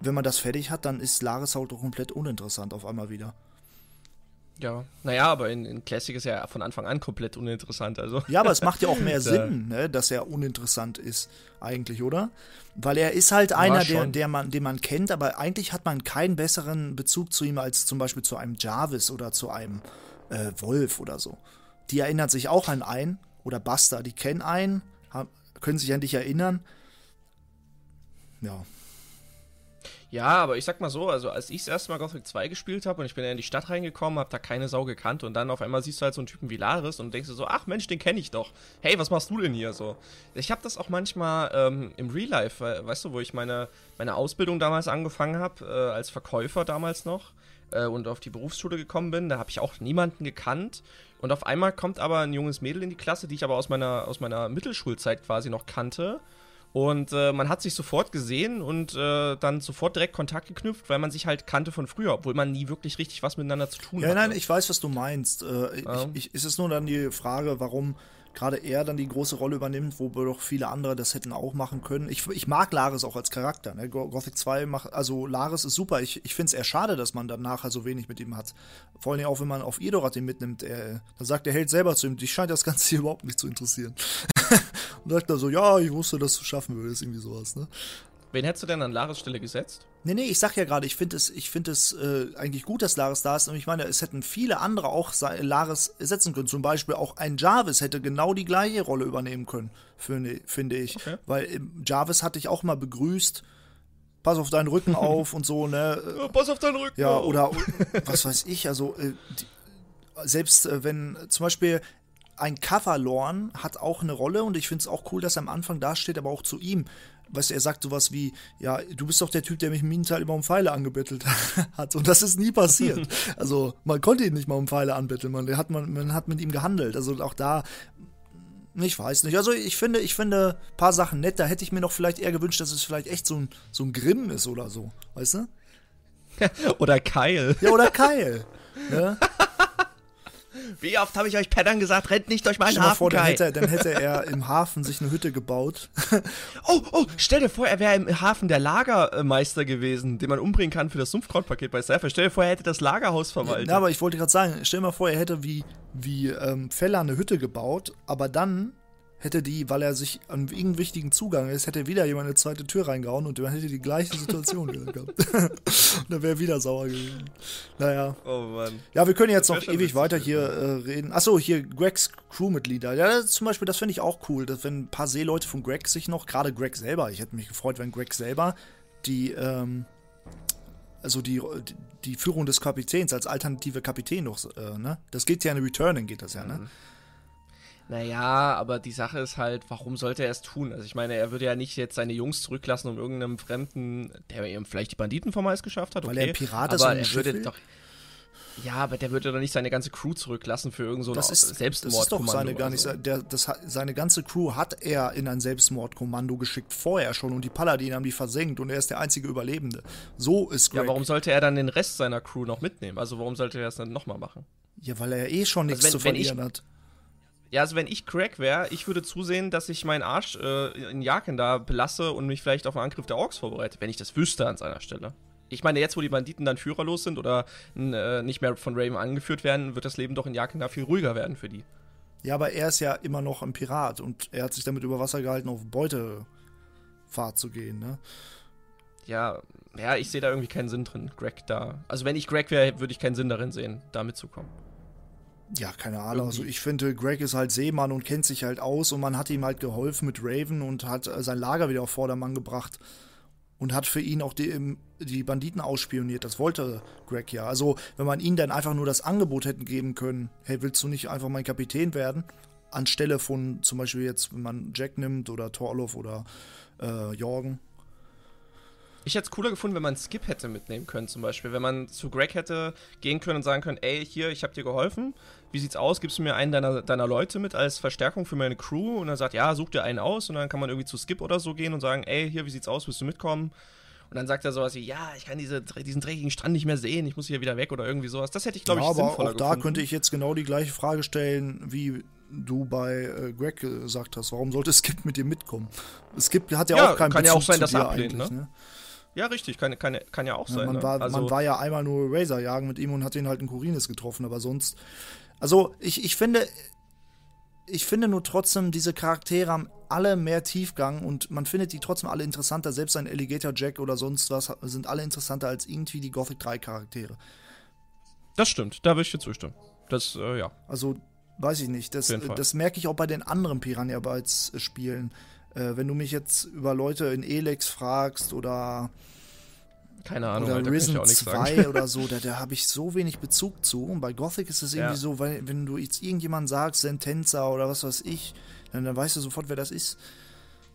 wenn man das fertig hat, dann ist Laris halt auch komplett uninteressant auf einmal wieder. Ja, naja, aber in, in Classic ist er ja von Anfang an komplett uninteressant. Also. Ja, aber es macht ja auch mehr Sinn, ne, dass er uninteressant ist, eigentlich, oder? Weil er ist halt einer, der, der man, den man kennt, aber eigentlich hat man keinen besseren Bezug zu ihm als zum Beispiel zu einem Jarvis oder zu einem äh, Wolf oder so die erinnert sich auch an einen, oder Buster, die kennen einen, können sich an dich erinnern. Ja. Ja, aber ich sag mal so, also als ich das erste Mal Gothic 2 gespielt habe und ich bin in die Stadt reingekommen, hab da keine Sau gekannt und dann auf einmal siehst du halt so einen Typen wie Laris und denkst du so, ach Mensch, den kenne ich doch. Hey, was machst du denn hier so? Ich habe das auch manchmal ähm, im Real Life, weißt du, wo ich meine, meine Ausbildung damals angefangen habe, äh, als Verkäufer damals noch äh, und auf die Berufsschule gekommen bin, da habe ich auch niemanden gekannt und auf einmal kommt aber ein junges Mädel in die Klasse, die ich aber aus meiner, aus meiner Mittelschulzeit quasi noch kannte. Und äh, man hat sich sofort gesehen und äh, dann sofort direkt Kontakt geknüpft, weil man sich halt kannte von früher, obwohl man nie wirklich richtig was miteinander zu tun ja, hatte. Ja, nein, ich weiß, was du meinst. Äh, ja. ich, ich, ist es nur dann die Frage, warum gerade er dann die große Rolle übernimmt, wo doch viele andere das hätten auch machen können. Ich, ich mag Laris auch als Charakter. Ne? Gothic 2 macht, also Laris ist super. Ich, ich finde es eher schade, dass man dann nachher so wenig mit ihm hat. Vor allem auch, wenn man auf Edorat den mitnimmt. Er, dann sagt der Held selber zu ihm, dich scheint das Ganze hier überhaupt nicht zu interessieren. Und sagt er so, ja, ich wusste, dass du schaffen würdest, irgendwie sowas, ne? Wen hättest du denn an Laris Stelle gesetzt? Nee, nee, ich sag ja gerade, ich finde es, ich find es äh, eigentlich gut, dass Laris da ist. Und ich meine, es hätten viele andere auch Laris setzen können. Zum Beispiel auch ein Jarvis hätte genau die gleiche Rolle übernehmen können, finde, finde ich. Okay. Weil äh, Jarvis hatte ich auch mal begrüßt. Pass auf deinen Rücken auf und so, ne? Ja, pass auf deinen Rücken Ja, auf. oder was weiß ich, also äh, die, selbst äh, wenn zum Beispiel ein Coverlorn hat auch eine Rolle und ich finde es auch cool, dass er am Anfang da steht, aber auch zu ihm weißt du, er sagt sowas wie, ja, du bist doch der Typ, der mich im Minenteil immer um Pfeile angebettelt hat. Und das ist nie passiert. also, man konnte ihn nicht mal um Pfeile anbetteln, man hat, man, man hat mit ihm gehandelt. Also auch da, ich weiß nicht. Also ich finde, ich finde ein paar Sachen nett. Da hätte ich mir noch vielleicht eher gewünscht, dass es vielleicht echt so ein, so ein Grimm ist oder so. Weißt du? oder Keil. Ja, oder Keil. Ne? Wie oft habe ich euch Pattern gesagt, rennt nicht durch meinen Hafen. Vor, dann hätte, dann hätte er im Hafen sich eine Hütte gebaut. oh, oh, stell dir vor, er wäre im Hafen der Lagermeister gewesen, den man umbringen kann für das Sumpfkrautpaket bei Cypher. Stell dir vor, er hätte das Lagerhaus verwaltet. Ja, aber ich wollte gerade sagen, stell dir mal vor, er hätte wie, wie ähm, Feller eine Hütte gebaut, aber dann hätte die, weil er sich an irgendeinem wichtigen Zugang ist, hätte wieder jemand eine zweite Tür reingehauen und dann hätte die gleiche Situation gehabt. und dann wäre wieder sauer gewesen. Naja. Oh Mann. Ja, wir können jetzt noch ewig weiter hier äh, reden. Achso, hier Gregs Crewmitglieder. Ja, zum Beispiel, das finde ich auch cool, dass wenn ein paar Seeleute von Greg sich noch, gerade Greg selber, ich hätte mich gefreut, wenn Greg selber die, ähm, also die, die Führung des Kapitäns als alternative Kapitän noch, äh, ne? Das geht ja in Returning, geht das ja, ne? Mhm. Naja, aber die Sache ist halt, warum sollte er es tun? Also ich meine, er würde ja nicht jetzt seine Jungs zurücklassen, um irgendeinem Fremden, der ihm vielleicht die Banditen vom Eis geschafft hat, okay. Weil er ein Pirat ist aber und er würde doch. Ja, aber der würde doch nicht seine ganze Crew zurücklassen für irgendeinen so das ist, Selbstmord. Das ist doch seine gar nicht, so. der, das, seine ganze Crew hat er in ein Selbstmordkommando geschickt, vorher schon, und die Paladine haben die versenkt und er ist der einzige Überlebende. So ist Greg. Ja, warum sollte er dann den Rest seiner Crew noch mitnehmen? Also warum sollte er das dann nochmal machen? Ja, weil er eh schon nichts also wenn, zu verlieren ich, hat. Ja, also wenn ich Crack wäre, ich würde zusehen, dass ich meinen Arsch äh, in Jaken da belasse und mich vielleicht auf einen Angriff der Orks vorbereite, wenn ich das wüsste an seiner Stelle. Ich meine, jetzt, wo die Banditen dann führerlos sind oder äh, nicht mehr von Raven angeführt werden, wird das Leben doch in Jaken da viel ruhiger werden für die. Ja, aber er ist ja immer noch ein Pirat und er hat sich damit über Wasser gehalten, auf Beutefahrt zu gehen, ne? ja, ja, ich sehe da irgendwie keinen Sinn drin, Greg da. Also wenn ich Greg wäre, würde ich keinen Sinn darin sehen, da mitzukommen. Ja, keine Ahnung. Also ich finde, Greg ist halt Seemann und kennt sich halt aus und man hat ihm halt geholfen mit Raven und hat äh, sein Lager wieder auf Vordermann gebracht und hat für ihn auch die, die Banditen ausspioniert. Das wollte Greg ja. Also wenn man ihm dann einfach nur das Angebot hätten geben können, hey, willst du nicht einfach mein Kapitän werden? Anstelle von zum Beispiel jetzt, wenn man Jack nimmt oder Torloff oder äh, Jorgen ich hätte es cooler gefunden, wenn man Skip hätte mitnehmen können, zum Beispiel. Wenn man zu Greg hätte gehen können und sagen können, ey, hier, ich habe dir geholfen. Wie sieht's aus? Gibst du mir einen deiner, deiner Leute mit als Verstärkung für meine Crew? Und er sagt, ja, such dir einen aus. Und dann kann man irgendwie zu Skip oder so gehen und sagen, ey, hier, wie sieht's aus? Willst du mitkommen? Und dann sagt er sowas wie, ja, ich kann diese, diesen dreckigen Strand nicht mehr sehen, ich muss hier wieder weg oder irgendwie sowas. Das hätte ich, glaube ja, ich, sinnvoller aber auch da könnte ich jetzt genau die gleiche Frage stellen, wie du bei äh, Greg gesagt hast. Warum sollte Skip mit dir mitkommen? Skip hat ja, ja auch keinen kann Bezug ja auch sein, dass er ablehnt, ne? ne? Ja, richtig, kann, kann, kann ja auch sein. man, ne? war, also man war ja einmal nur Razor jagen mit ihm und hat ihn halt in Kurines getroffen, aber sonst. Also, ich, ich finde. Ich finde nur trotzdem, diese Charaktere haben alle mehr Tiefgang und man findet die trotzdem alle interessanter. Selbst ein Alligator Jack oder sonst was sind alle interessanter als irgendwie die Gothic 3 Charaktere. Das stimmt, da würde ich dir zustimmen. Das, äh, ja. Also, weiß ich nicht. Das, das merke ich auch bei den anderen Piranha Bytes Spielen. Äh, wenn du mich jetzt über Leute in Elex fragst oder keine Ahnung, oder Risen 2 oder so, da, da habe ich so wenig Bezug zu. Und bei Gothic ist es irgendwie ja. so, weil wenn du jetzt irgendjemand sagst, Sentenza oder was weiß ich, dann, dann weißt du sofort, wer das ist.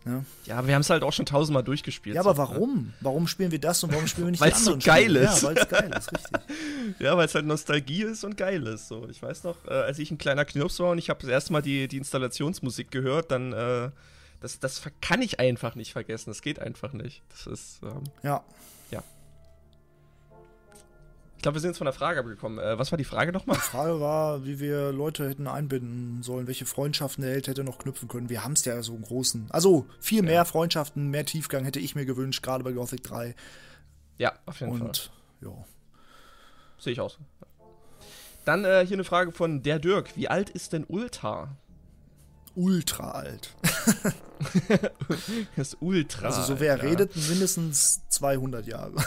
Ja, ne? ja aber wir haben es halt auch schon tausendmal durchgespielt. Ja, aber so, ne? warum? Ne? Warum spielen wir das und warum spielen wir nicht anderen? Weil es so geil ist. Ja, weil es geil ist, richtig. ja, weil es halt Nostalgie ist und geil ist. So. Ich weiß noch, äh, als ich ein kleiner Knirps war und ich habe das erste Mal die, die Installationsmusik gehört, dann äh, das, das kann ich einfach nicht vergessen. Das geht einfach nicht. Das ist. Ähm, ja. Ja. Ich glaube, wir sind jetzt von der Frage abgekommen. Äh, was war die Frage nochmal? Die Frage war, wie wir Leute hätten einbinden sollen, welche Freundschaften der Held hätte noch knüpfen können. Wir haben es ja so im Großen. Also viel mehr ja. Freundschaften, mehr Tiefgang hätte ich mir gewünscht, gerade bei Gothic 3. Ja, auf jeden Und, Fall. ja. Sehe ich aus. Dann äh, hier eine Frage von der Dirk. Wie alt ist denn Ulta? Ultra alt. das ist ultra. Also so wer Alter. redet mindestens 200 Jahre.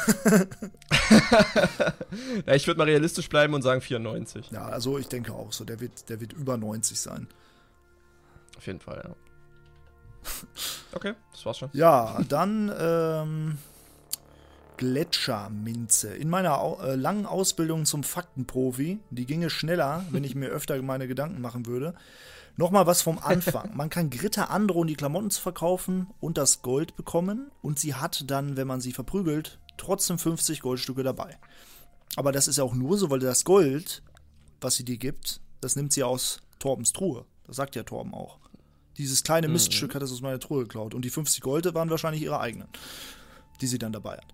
ja, ich würde mal realistisch bleiben und sagen 94. Ja, also ich denke auch so. Der wird, der wird über 90 sein. Auf jeden Fall, ja. Okay, das war's schon. Ja, dann ähm, Gletscherminze. In meiner au äh, langen Ausbildung zum Faktenprofi, die ginge schneller, wenn ich mir öfter meine Gedanken machen würde, Nochmal was vom Anfang. Man kann Gritta androhen, die Klamotten zu verkaufen und das Gold bekommen. Und sie hat dann, wenn man sie verprügelt, trotzdem 50 Goldstücke dabei. Aber das ist ja auch nur so, weil das Gold, was sie dir gibt, das nimmt sie aus Torbens Truhe. Das sagt ja Torben auch. Dieses kleine mhm. Miststück hat es aus meiner Truhe geklaut. Und die 50 Gold waren wahrscheinlich ihre eigenen, die sie dann dabei hat.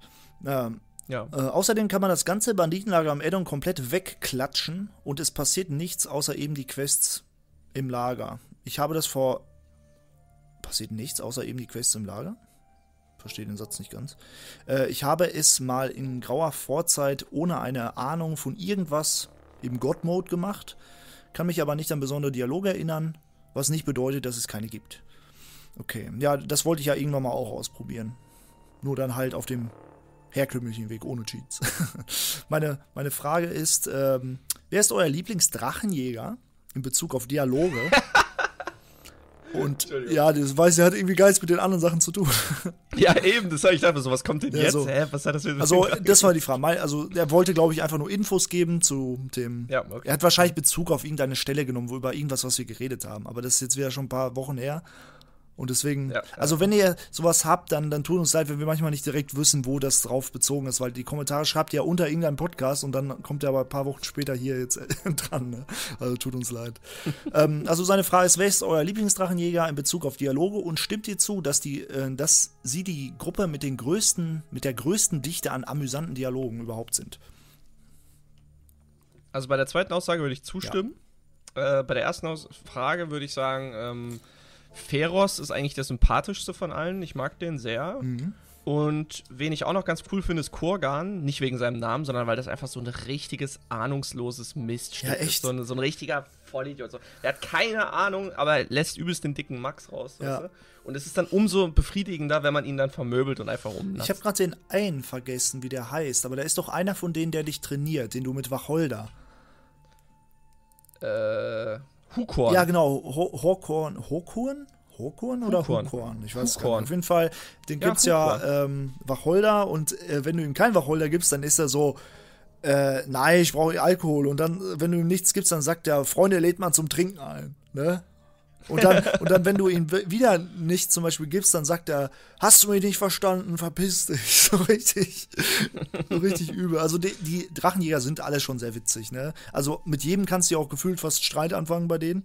Ähm, ja. Äh, außerdem kann man das ganze Banditenlager am Addon komplett wegklatschen und es passiert nichts, außer eben die Quests im Lager. Ich habe das vor. Passiert nichts, außer eben die Quests im Lager? Verstehe den Satz nicht ganz. Äh, ich habe es mal in grauer Vorzeit ohne eine Ahnung von irgendwas im God-Mode gemacht, kann mich aber nicht an besondere Dialoge erinnern, was nicht bedeutet, dass es keine gibt. Okay, ja, das wollte ich ja irgendwann mal auch ausprobieren. Nur dann halt auf dem herkömmlichen Weg ohne Cheats. meine, meine Frage ist, ähm, wer ist euer Lieblingsdrachenjäger? In Bezug auf Dialoge. Und ja, das weiß er hat irgendwie gar nichts mit den anderen Sachen zu tun. Ja, eben, das habe ich gedacht, so was kommt denn ja, jetzt? So. Hä, was hat das mit Also, das war die Frage. Also, er wollte, glaube ich, einfach nur Infos geben zu dem. Ja, okay. Er hat wahrscheinlich Bezug auf irgendeine Stelle genommen, wo über irgendwas, was wir geredet haben. Aber das ist jetzt wieder schon ein paar Wochen her. Und deswegen, ja, also wenn ihr sowas habt, dann, dann tut uns leid, wenn wir manchmal nicht direkt wissen, wo das drauf bezogen ist, weil die Kommentare schreibt ihr ja unter irgendeinem Podcast und dann kommt er aber ein paar Wochen später hier jetzt dran. Ne? Also tut uns leid. ähm, also seine Frage ist, wer ist euer Lieblingsdrachenjäger in Bezug auf Dialoge und stimmt ihr zu, dass, die, äh, dass sie die Gruppe mit den größten, mit der größten Dichte an amüsanten Dialogen überhaupt sind? Also bei der zweiten Aussage würde ich zustimmen. Ja. Äh, bei der ersten Aus Frage würde ich sagen, ähm, Feros ist eigentlich der sympathischste von allen. Ich mag den sehr. Mhm. Und wen ich auch noch ganz cool finde, ist Kurgan. Nicht wegen seinem Namen, sondern weil das einfach so ein richtiges, ahnungsloses Miststück ja, ist. So ein, so ein richtiger Vollidiot. So. Er hat keine Ahnung, aber lässt übelst den dicken Max raus. Ja. Weißt du? Und es ist dann umso befriedigender, wenn man ihn dann vermöbelt und einfach Ich rumnatzt. habe gerade den einen vergessen, wie der heißt, aber da ist doch einer von denen, der dich trainiert, den du mit Wacholder. Äh, Hukorn. Ja, genau, Ho Horkorn? Horkorn oder Hukorn. Hukorn? Ich weiß Hukorn. nicht. Auf jeden Fall, den Ja, gibt's ja Hukorn. ähm, Wacholder und äh, wenn du ihm kein Wacholder gibst, dann ist er so, äh, nein, ich brauche Alkohol. Und dann, wenn du ihm nichts gibst, dann sagt er, Freunde, lädt man zum Trinken ein. Ne? Und dann, und dann, wenn du ihm wi- wieder nichts zum Beispiel gibst, dann sagt er, hast du mich nicht verstanden, verpiss dich. So richtig, so richtig übel. Also die, die Drachenjäger sind alle schon sehr witzig, ne? Also mit jedem kannst du ja auch gefühlt fast Streit anfangen bei denen.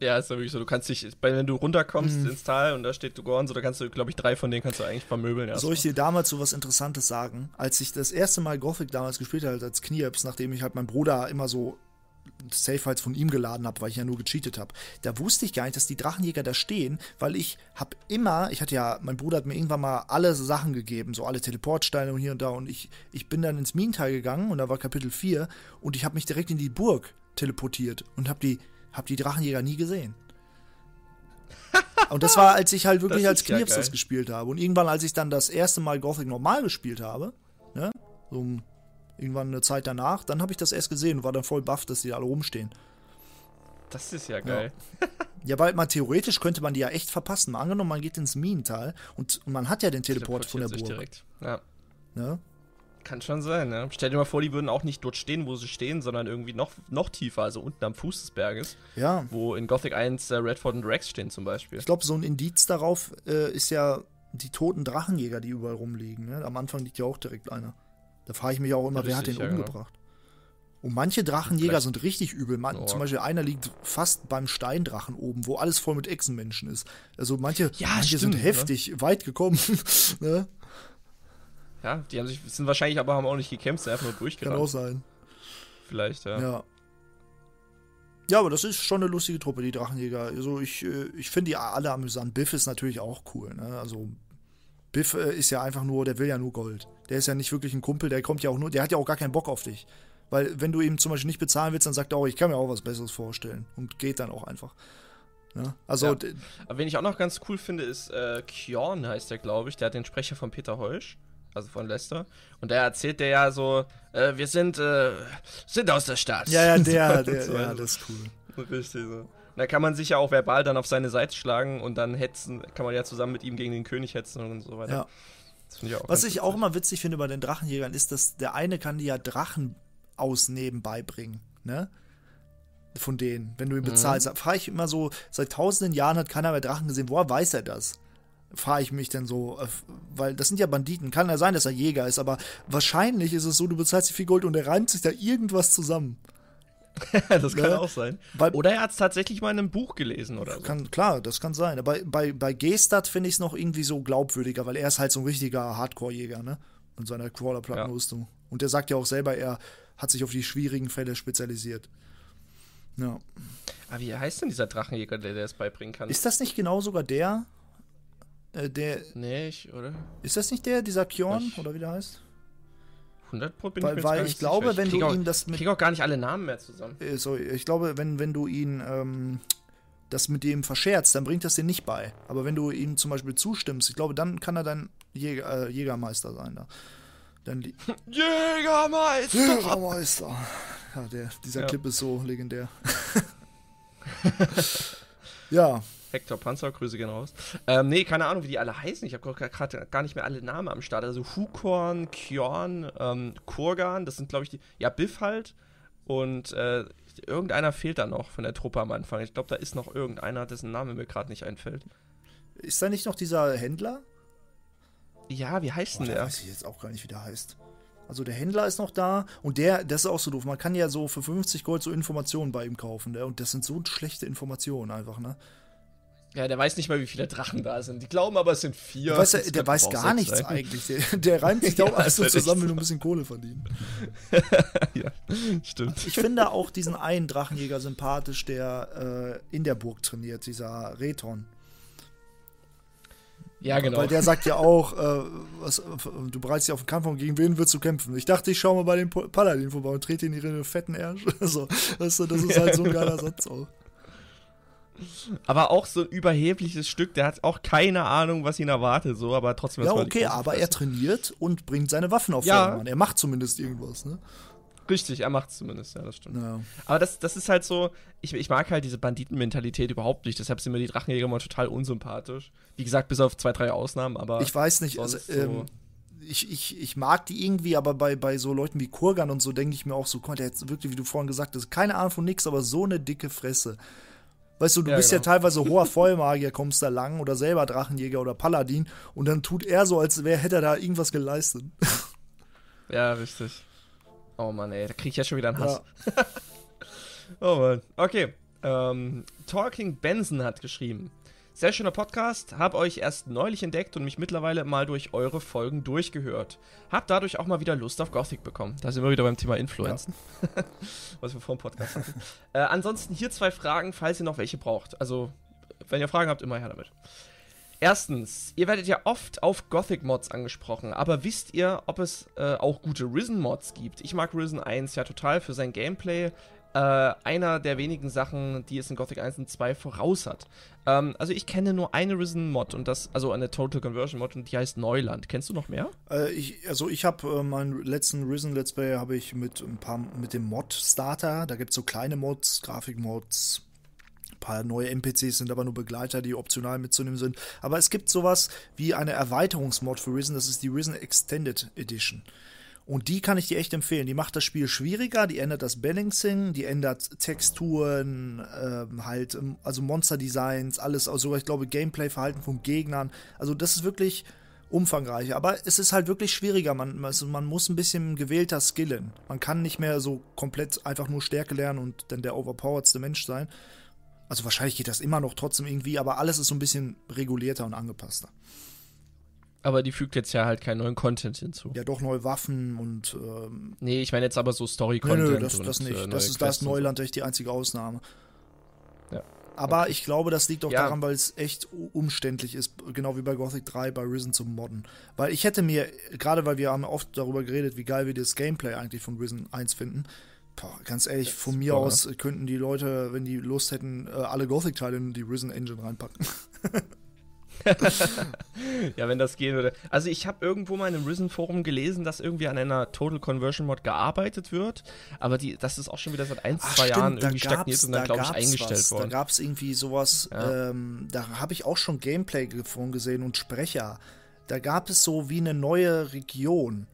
Ja, ist ja wirklich so. Du kannst dich, wenn du runterkommst Mhm. ins Tal und da steht Gorn, so, da kannst du, glaube ich, drei von denen kannst du eigentlich vermöbeln. Soll ich dir damals so was Interessantes sagen? Als ich das erste Mal Gothic damals gespielt habe, als Knirps, nachdem ich halt meinen Bruder immer so Safe Files von ihm geladen habe, weil ich ja nur gecheatet habe, da wusste ich gar nicht, dass die Drachenjäger da stehen, weil ich habe immer, ich hatte ja, mein Bruder hat mir irgendwann mal alle Sachen gegeben, so alle Teleportsteine und hier und da und ich, ich bin dann ins Minental gegangen und da war Kapitel 4 und ich habe mich direkt in die Burg teleportiert und habe die, hab die Drachenjäger nie gesehen. Und das war, als ich halt wirklich als ist ja Knirps das gespielt habe. Und irgendwann, als ich dann das erste Mal Gothic normal gespielt habe, ne, so um- irgendwann eine Zeit danach, dann habe ich das erst gesehen und war dann voll baff, dass die alle rumstehen. Das ist ja geil. Ja, weil man theoretisch könnte man die ja echt verpassen. Mal angenommen, man geht ins Minental und, und man hat ja den Teleport von der Burg. direkt. Ja. Ne? Kann schon sein, ne? Stell dir mal vor, die würden auch nicht dort stehen, wo sie stehen, sondern irgendwie noch, noch tiefer, also unten am Fuß des Berges, Ja. wo in Gothic 1 äh, Redford und Rex stehen zum Beispiel. Ich glaube, so ein Indiz darauf äh, ist ja die toten Drachenjäger, die überall rumliegen. Ne? Am Anfang liegt ja auch direkt einer. Da frage ich mich auch immer, Ja, wer hat den ja, genau. umgebracht? Und manche Drachenjäger Vielleicht- sind richtig übel. Man, Oh. Zum Beispiel einer liegt fast beim Steindrachen oben, wo alles voll mit Echsenmenschen ist. Also manche, Ja, manche stimmt, sind ne? heftig weit gekommen. ne? Ja, die haben sich, sind wahrscheinlich aber haben auch nicht gekämpft, sind einfach nur Kann durchgerannt. auch sein. Vielleicht, ja. Ja. Ja, aber das ist schon eine lustige Truppe, die Drachenjäger. Also ich, äh, ich finde die alle amüsant. Biff ist natürlich auch cool. Ne? Also Biff äh, ist ja einfach nur, der will ja nur Gold. Der ist ja nicht wirklich ein Kumpel, der kommt ja auch nur, der hat ja auch gar keinen Bock auf dich. Weil wenn du ihm zum Beispiel nicht bezahlen willst, dann sagt er auch, ich kann mir auch was Besseres vorstellen. Und geht dann auch einfach. Ne? Also, Ja. Aber wen ich auch noch ganz cool finde, ist äh, Kjorn heißt der, glaube ich. Der hat den Sprecher von Peter Heusch, also von Lester. Und der erzählt der ja so, äh, wir sind, äh, sind aus der Stadt. ja, ja, der, der, So, ja, also. das ist cool. Richtig so. Da kann man sich ja auch verbal dann auf seine Seite schlagen und dann hetzen, kann man ja zusammen mit ihm gegen den König hetzen und so weiter. Ja. Das finde ich auch Was ich auch witzig. immer witzig finde bei den Drachenjägern ist, dass der eine kann dir ja Drachen aus nebenbei bringen, ne? Von denen, wenn du ihn bezahlst. Da frage ich immer so, seit tausenden Jahren hat keiner mehr Drachen gesehen. Woher weiß er das? Frage ich mich dann so, äh, weil das sind ja Banditen. Kann ja sein, dass er Jäger ist, aber wahrscheinlich ist es so, du bezahlst dir viel Gold und er reimt sich da irgendwas zusammen. das kann ne? auch sein. Weil- Oder er hat es tatsächlich mal in einem Buch gelesen oder so. Kann, klar, das kann sein. Aber bei, bei Gestad finde ich es noch irgendwie so glaubwürdiger, weil er ist halt so ein richtiger Hardcore-Jäger, ne? In seiner Crawler-Plattenrüstung. Und der sagt ja auch selber, er hat sich auf die schwierigen Fälle spezialisiert. Ja. Aber Ah, wie heißt denn dieser Drachenjäger, der der es beibringen kann? Ist das nicht genau sogar der? Äh, der nee, ich, oder? ist das nicht der, dieser Kjorn, Ich- oder wie der heißt? 100 Pro bin Weil- ich mir weil ich glaube, wenn ich du krieg auch, ihm das mit- Ich krieg auch gar nicht alle Namen mehr zusammen. Äh, sorry, ich glaube, wenn, wenn du ihn ähm, das mit dem verscherzt, dann bringt das dir nicht bei. Aber wenn du ihm zum Beispiel zustimmst, ich glaube, dann kann er dein Jäger, äh, Jägermeister sein da. Li- Jägermeister! Jägermeister. Ja, der, dieser Ja. Clip ist so legendär. ja, Hector Panzer, Grüße gehen raus. Ähm, nee, keine Ahnung, wie die alle heißen. Ich habe gerade gar nicht mehr alle Namen am Start. Also Hukorn, Kjorn, ähm, Kurgan, das sind, glaube ich, die. Ja, Biff halt. Und äh, irgendeiner fehlt da noch von der Truppe am Anfang. Ich glaube, da ist noch irgendeiner, dessen Name mir gerade nicht einfällt. ist da nicht noch dieser Händler? Ja, wie heißt Boah, denn der weiß ich jetzt auch gar nicht, wie der heißt. Also der Händler ist noch da und der, das ist auch so doof. Man kann ja so für 50 Gold so Informationen bei ihm kaufen, ne? Und das sind so schlechte Informationen einfach, ne? Ja, der weiß nicht mal, wie viele Drachen da sind. Die glauben aber, es sind vier. Der weiß, ja- Das der weiß gar nichts sein. eigentlich. Der, der reimt sich da auch Ja, alles so zusammen, will nur ein bisschen Kohle verdienen. ja, stimmt. Ich finde auch diesen einen Drachenjäger sympathisch, der äh, in der Burg trainiert, dieser Reton. Ja, genau. Weil der sagt ja auch, äh, was, du bereitest dich auf den Kampf und gegen wen willst du kämpfen? Ich dachte, ich schau mal bei dem Paladin vorbei und trete ihn in ihre fetten Ärsch. so, weißt du, das ist halt so ein geiler Satz auch. Aber auch so ein überhebliches Stück, der hat auch keine Ahnung, was ihn erwartet, so, aber trotzdem. Ja, okay, aber er trainiert und bringt seine Waffen auf Ja. Vordermann. Er macht zumindest irgendwas, ne? Richtig, er macht zumindest, ja, das stimmt. Ja. Aber das, das ist halt so, ich, ich mag halt diese Banditenmentalität überhaupt nicht, deshalb sind mir die Drachenjäger mal total unsympathisch. Wie gesagt, bis auf zwei, drei Ausnahmen, aber. Ich weiß nicht, also, sonst so- ähm, ich, ich, ich mag die irgendwie, aber bei, bei so Leuten wie Kurgan und so denke ich mir auch so, mal, der hat wirklich, wie du vorhin gesagt hast, keine Ahnung von nix, aber so eine dicke Fresse. Weißt du, du Ja, bist ja genau. teilweise hoher Vollmagier, kommst da lang oder selber Drachenjäger oder Paladin und dann tut er so, als wäre, hätte er da irgendwas geleistet. Ja, richtig. Oh Mann, ey, da krieg ich ja schon wieder einen Hass. Ja. Oh Mann. Okay. Ähm, Talking Benson hat geschrieben. Sehr schöner Podcast, hab euch erst neulich entdeckt und mich mittlerweile mal durch eure Folgen durchgehört. Hab dadurch auch mal wieder Lust auf Gothic bekommen. Da sind wir wieder beim Thema Influenzen. Was wir vor dem Podcast hatten. äh, ansonsten hier zwei Fragen, falls ihr noch welche braucht. Also, wenn ihr Fragen habt, immer her damit. Erstens, ihr werdet ja oft auf Gothic-Mods angesprochen, aber wisst ihr, ob es äh, auch gute Risen-Mods gibt? Ich mag Risen 1 ja total für sein Gameplay. Äh, einer der wenigen Sachen, die es in Gothic 1 und 2 voraus hat. Ähm, also ich kenne nur eine Risen-Mod und das, also eine Total Conversion-Mod und die heißt Neuland. Kennst du noch mehr? Äh, ich, also ich habe äh, meinen letzten Risen Let's Play habe ich mit ein paar mit dem Mod Starter. Da gibt es so kleine Mods, Grafikmods, ein paar neue NPCs sind aber nur Begleiter, die optional mitzunehmen sind. Aber es gibt sowas wie eine Erweiterungsmod für Risen. Das ist die Risen Extended Edition. Und die kann ich dir echt empfehlen. Die macht das Spiel schwieriger, die ändert das Balancing, die ändert Texturen, ähm, halt, ähm, also Monster-Designs, alles, also ich glaube Gameplay-Verhalten von Gegnern. Also das ist wirklich umfangreich. Aber es ist halt wirklich schwieriger. Man, also man muss ein bisschen gewählter skillen. Man kann nicht mehr so komplett einfach nur Stärke lernen und dann der overpoweredste Mensch sein. Also wahrscheinlich geht das immer noch trotzdem irgendwie, aber alles ist so ein bisschen regulierter und angepasster. Aber die fügt jetzt ja halt keinen neuen Content hinzu. Ja, doch neue Waffen und ähm, Nee, ich meine jetzt aber so Nö, Story-Content. nö, das, und, das äh, nicht. neue das ist das. Neuland echt die einzige Ausnahme. Ja. Aber ich glaube, das liegt auch Ja. daran, weil es echt umständlich ist, genau wie bei Gothic 3, bei Risen zu modden. Weil ich hätte mir, gerade weil wir haben oft darüber geredet, wie geil wir das Gameplay eigentlich von Risen 1 finden. Boah, ganz ehrlich, von mir super, aus könnten die Leute, wenn die Lust hätten, äh, alle Gothic-Teile in die Risen Engine reinpacken. Ja, wenn das gehen würde. Also ich habe irgendwo mal in einem Risen-Forum gelesen, dass irgendwie an einer Total Conversion Mod gearbeitet wird, aber die, das ist auch schon wieder seit ein, Ach, zwei stimmt, Jahren da irgendwie stagniert und dann, da glaube ich, eingestellt was. Da worden. gab es irgendwie sowas, Ja. ähm, da habe ich auch schon Gameplay davon gesehen und Sprecher. Da gab es so wie eine neue Region.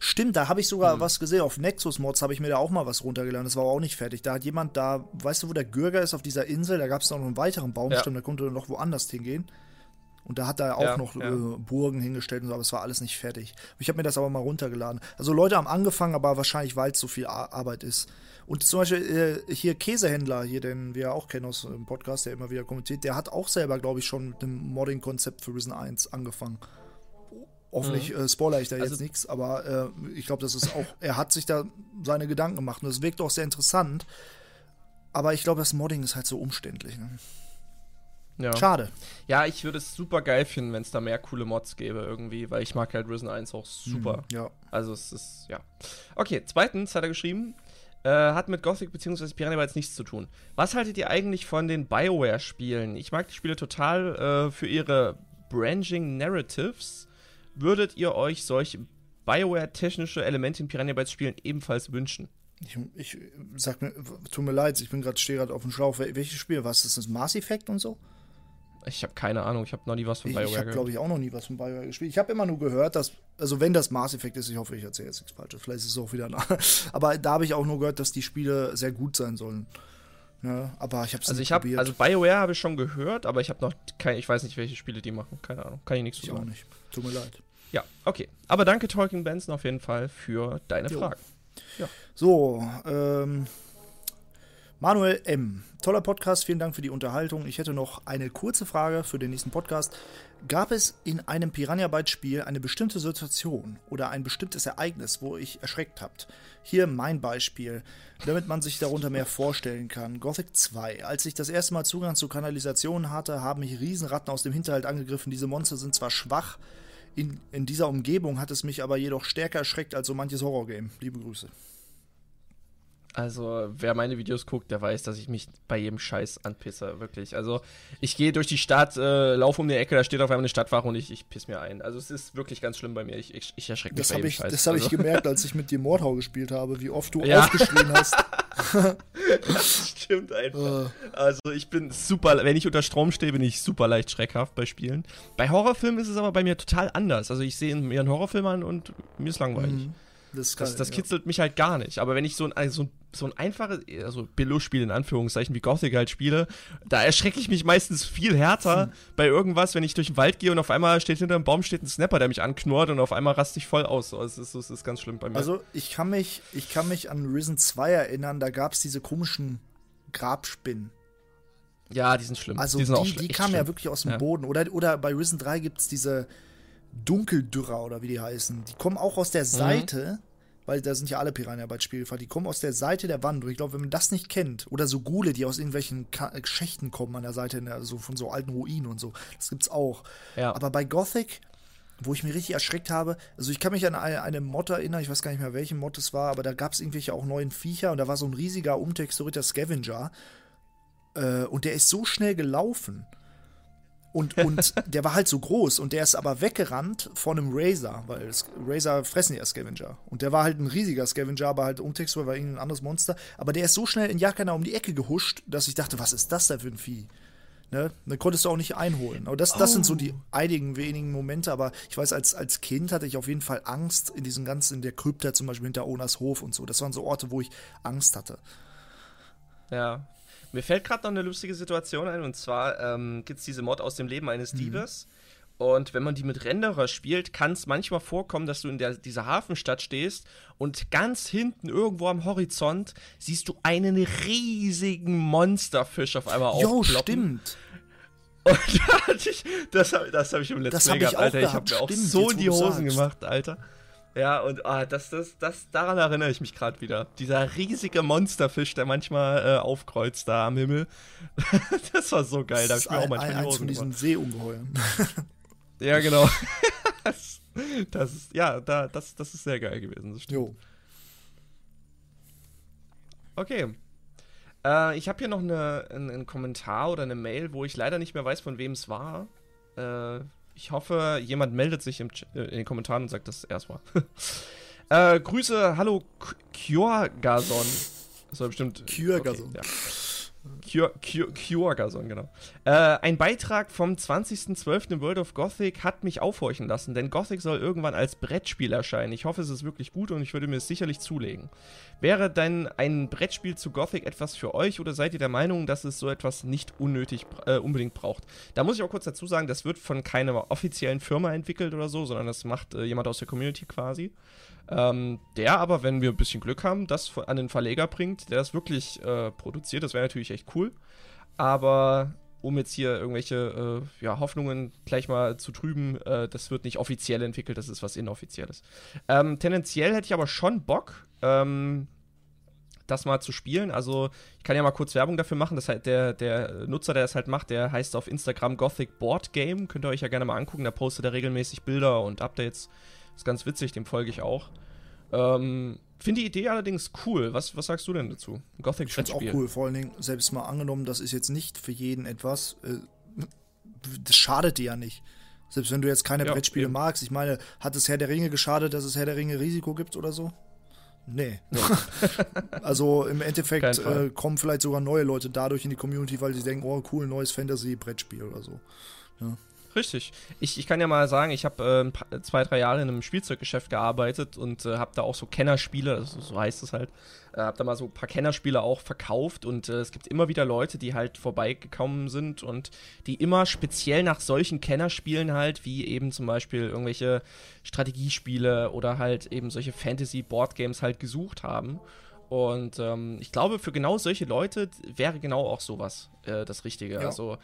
Stimmt, da habe ich Hm. sogar was gesehen. Auf Nexus Mods habe ich mir da auch mal was runtergeladen. Das war aber auch nicht fertig. Da hat jemand da, weißt du, wo der Gürger ist auf dieser Insel? Da gab es noch einen weiteren Baumstamm, Ja. da konnte er noch woanders hingehen. Und da hat er auch Ja, noch ja. Äh, Burgen hingestellt und so, aber es war alles nicht fertig. Ich habe mir das aber mal runtergeladen. Also Leute haben angefangen, aber wahrscheinlich, weil es so viel Ar- Arbeit ist. Und zum Beispiel äh, hier Käsehändler, hier, den wir auch kennen aus dem Podcast, der immer wieder kommentiert, der hat auch selber, glaube ich, schon mit dem Modding-Konzept für Risen 1 angefangen. Hoffentlich äh, spoiler ich da Also- jetzt nichts, aber äh, ich glaube, das ist auch, er hat sich da seine Gedanken gemacht und es wirkt auch sehr interessant. Aber ich glaube, das Modding ist halt so umständlich. Ne? ja. Schade. Ja, ich würde es super geil finden, wenn es da mehr coole Mods gäbe irgendwie, weil ich mag halt Risen 1 auch super. Mhm, Ja. Also es ist, ja. Okay, zweitens hat er geschrieben, äh, hat mit Gothic bzw. Piranha Bytes nichts zu tun. Was haltet ihr eigentlich von den BioWare-Spielen? Ich mag die Spiele total äh, für ihre Branching Narratives. Würdet ihr euch solche BioWare-technische Elemente in Piranha Bytes Spielen ebenfalls wünschen? Ich, ich sag mir, tut mir leid, ich bin gerade stehe gerade auf dem Schlauch. Wel- Welches Spiel? Was ist das? Mass Effect und so? Ich habe keine Ahnung, ich habe noch nie was von Ich, BioWare ich habe, gehört. glaube ich, auch noch nie was von BioWare gespielt. Ich habe immer nur gehört, dass, also wenn das Mass Effect ist, ich hoffe, ich erzähle jetzt nichts Falsches. Vielleicht ist es auch wieder nah. Aber da habe ich auch nur gehört, dass die Spiele sehr gut sein sollen. Ne? Aber ich habe es Also nicht ich habe, probiert. also BioWare habe ich schon gehört, aber ich habe noch kein, ich weiß nicht, welche Spiele die machen. Keine Ahnung, kann ich nichts zu ich auch sagen. nicht. Tut mir leid. Ja, okay. Aber danke Talking Benson auf jeden Fall für deine Jo. Fragen. So, ähm, Manuel M. Toller Podcast, vielen Dank für die Unterhaltung. Ich hätte noch eine kurze Frage für den nächsten Podcast. Gab es in einem Piranha Bytes Spiel eine bestimmte Situation oder ein bestimmtes Ereignis, wo ich erschreckt habt? Hier mein Beispiel, damit man sich darunter mehr vorstellen kann. Gothic 2. Als ich das erste Mal Zugang zu Kanalisationen hatte, haben mich Riesenratten aus dem Hinterhalt angegriffen. Diese Monster sind zwar schwach, in, in dieser Umgebung hat es mich aber jedoch stärker erschreckt als so manches Horrorgame. Liebe Grüße. Also, wer meine Videos guckt, der weiß, dass ich mich bei jedem Scheiß anpisse, wirklich. Also, ich gehe durch die Stadt, äh, laufe um die Ecke, da steht auf einmal eine Stadtwache und ich, ich piss mir ein. Also, es ist wirklich ganz schlimm bei mir. Ich, ich, ich erschrecke mich Das bei habe jedem ich, Scheiß. das hab also, ich gemerkt, als ich mit dir Mordhau gespielt habe, wie oft du Ja. aufgeschrien hast. das stimmt einfach. Äh, Also, ich bin super, wenn ich unter Strom stehe, bin ich super leicht schreckhaft bei Spielen. Bei Horrorfilmen ist es aber bei mir total anders. Also, ich sehe mir einen Horrorfilm an und mir ist langweilig. Mhm. Das, Das, das ja. kitzelt mich halt gar nicht. Aber wenn ich so ein, also so ein einfaches, also Billo-Spiel in Anführungszeichen wie Gothic halt spiele, da erschrecke ich mich meistens viel härter Hm. bei irgendwas, wenn ich durch den Wald gehe und auf einmal steht hinter einem Baum steht ein Snapper, der mich anknurrt und auf einmal raste ich voll aus. So, Es ist, es ist ganz schlimm bei mir. Also ich kann mich, ich kann mich an Risen 2 erinnern, da gab es diese komischen Grabspinnen. ja, die sind schlimm. Also die die, sind die, schlimm, kamen ja wirklich aus dem Ja. Boden. Oder, oder bei Risen 3 gibt es diese Dunkeldürrer oder wie die heißen. Die kommen auch aus Mhm. der Seite, weil da sind ja alle Piranha bei Spielfall, die kommen aus der Seite der Wand. Und ich glaube, wenn man das nicht kennt, oder so Gule, die aus irgendwelchen Ka Schächten kommen an der Seite, in der, so von so alten Ruinen und so, das gibt's auch. Ja. Aber bei Gothic, wo ich mich richtig erschreckt habe, also ich kann mich an eine, eine Mod erinnern, ich weiß gar nicht mehr, welche Mod es war, aber da gab es irgendwelche auch neuen Viecher und da war so ein riesiger umtexturierter Scavenger. Äh, und der ist so schnell gelaufen. Und, und der war halt so groß und der ist aber weggerannt von einem Razor, weil Razor fressen ja Scavenger. Und der war halt ein riesiger Scavenger, aber halt umtexturiert war irgendein anderes Monster. Aber der ist so schnell in Jakana um die Ecke gehuscht, dass ich dachte, was ist das da für ein Vieh? Ne? Dann konntest du auch nicht einholen. Aber das, das sind so die einigen wenigen Momente. Aber ich weiß, als, als Kind hatte ich auf jeden Fall Angst in diesen ganzen, in der Krypta zum Beispiel hinter Onas Hof und so. Das waren so Orte, wo ich Angst hatte. Ja. Mir fällt gerade noch eine lustige Situation ein, und zwar ähm, gibt es diese Mod aus dem Leben eines Diebes. Und wenn man die mit Renderer spielt, kann es manchmal vorkommen, dass du in der, dieser Hafenstadt stehst und ganz hinten irgendwo am Horizont siehst du einen riesigen Monsterfisch auf einmal Jo, aufploppen. stimmt. Und das habe das hab ich im hab ich gehabt, Alter. Ich habe mir auch stimmt, so in die Hosen sagst. gemacht, Alter. Ja, und ah, das, das, das, daran erinnere ich mich gerade wieder. Dieser riesige Monsterfisch, der manchmal äh, aufkreuzt da am Himmel. das war so geil, da habe ich mir auch ein, manchmal ein, eins von diesen. Seeungeheuern. Ja, genau. das, das ist, ja, da, das, das ist sehr geil gewesen. Jo. Okay. Äh, ich habe hier noch eine, einen, einen Kommentar oder eine Mail, wo ich leider nicht mehr weiß, von wem es war. Äh, ich hoffe, jemand meldet sich im, äh, in den Kommentaren und sagt, dass es erst war. äh, Grüße, hallo K- Kjorgason. Das war bestimmt. Kjörgason. Okay, ja. Kjör- Kjör- Kjörgason, genau. Äh, ein Beitrag vom 20.12. in World of Gothic hat mich aufhorchen lassen, denn Gothic soll irgendwann als Brettspiel erscheinen. Ich hoffe, es ist wirklich gut und ich würde mir es sicherlich zulegen. Wäre denn ein Brettspiel zu Gothic etwas für euch oder seid ihr der Meinung, dass es so etwas nicht unnötig äh, unbedingt braucht? Da muss ich auch kurz dazu sagen, das wird von keiner offiziellen Firma entwickelt oder so, sondern das macht äh, jemand aus der Community quasi. Ähm, der aber, wenn wir ein bisschen Glück haben, das an den Verleger bringt, der das wirklich äh, produziert. Das wäre natürlich echt cool. Aber um jetzt hier irgendwelche äh, ja, Hoffnungen gleich mal zu trüben, äh, das wird nicht offiziell entwickelt, das ist was Inoffizielles. Ähm, tendenziell hätte ich aber schon Bock, ähm, das mal zu spielen. Also ich kann ja mal kurz Werbung dafür machen. Das halt der, der Nutzer, der das halt macht, der heißt auf Instagram Gothic Board Game. Könnt ihr euch ja gerne mal angucken. Da postet er regelmäßig Bilder und Updates. Ist ganz witzig, dem folge ich auch. Ähm, Finde die Idee allerdings cool. Was, was sagst du denn dazu? Gothic Ich finde es auch cool, vor allen Dingen, selbst mal angenommen, das ist jetzt nicht für jeden etwas, äh, das schadet dir ja nicht. Selbst wenn du jetzt keine Ja, Brettspiele eben. magst, ich meine, hat es Herr der Ringe geschadet, dass es Herr der Ringe Risiko gibt oder so? Nee. also im Endeffekt äh, kommen vielleicht sogar neue Leute dadurch in die Community, weil sie denken, oh cool, neues Fantasy-Brettspiel oder so. Richtig. Ich, ich kann ja mal sagen, ich habe äh, zwei, drei Jahre in einem Spielzeuggeschäft gearbeitet und äh, habe da auch so Kennerspiele, also so heißt es halt, äh, habe da mal so ein paar Kennerspiele auch verkauft und äh, es gibt immer wieder Leute, die halt vorbeigekommen sind und die immer speziell nach solchen Kennerspielen halt, wie eben zum Beispiel irgendwelche Strategiespiele oder halt eben solche Fantasy-Boardgames halt gesucht haben. Und ähm, ich glaube, für genau solche Leute wäre genau auch sowas äh, das Richtige. Ja. Also,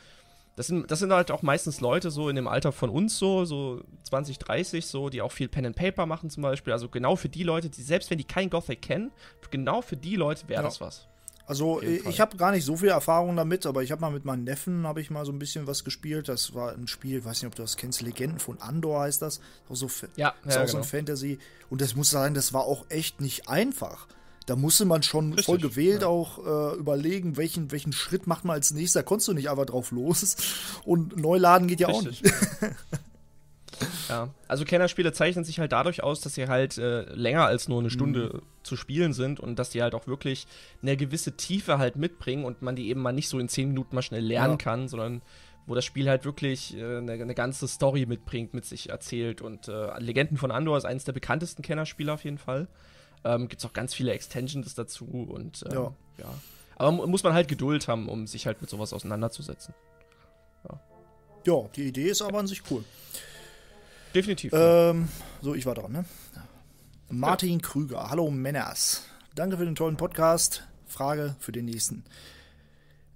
das sind, das sind halt auch meistens Leute so in dem Alter von uns so, so 20, 30 so, die auch viel Pen and Paper machen zum Beispiel. Also genau für die Leute, die, selbst wenn die kein Gothic kennen, genau für die Leute wäre Ja. das was. Also ich habe gar nicht so viel Erfahrung damit, aber ich habe mal mit meinem Neffen habe ich mal so ein bisschen was gespielt. Das war ein Spiel, weiß nicht, ob du das kennst, Legenden von Andor heißt das. Auch so Ja, ist ja, auch so genau. ein Fantasy. Und das muss sagen, das war auch echt nicht einfach. Da musste man schon Richtig, voll gewählt ja. auch äh, überlegen, welchen, welchen Schritt macht man als nächster. Da konntest du nicht einfach drauf los. Und Neuladen geht ja auch Richtig. nicht. Ja, also Kennerspiele zeichnen sich halt dadurch aus, dass sie halt äh, länger als nur eine Stunde zu spielen sind und dass die halt auch wirklich eine gewisse Tiefe halt mitbringen und man die eben mal nicht so in 10 Minuten mal schnell lernen Ja. kann, sondern wo das Spiel halt wirklich äh, eine, eine ganze Story mitbringt, mit sich erzählt. Und äh, Legenden von Andor ist eines der bekanntesten Kennerspiele auf jeden Fall. Ähm, Gibt es auch ganz viele Extensions dazu und ähm, Ja. ja. Aber mu- muss man halt Geduld haben, um sich halt mit sowas auseinanderzusetzen. Ja, die Idee ist aber an sich cool. Definitiv. Ähm, so, ich war dran, ne? Martin Krüger. Hallo Männers. Danke für den tollen Podcast. Frage für den nächsten.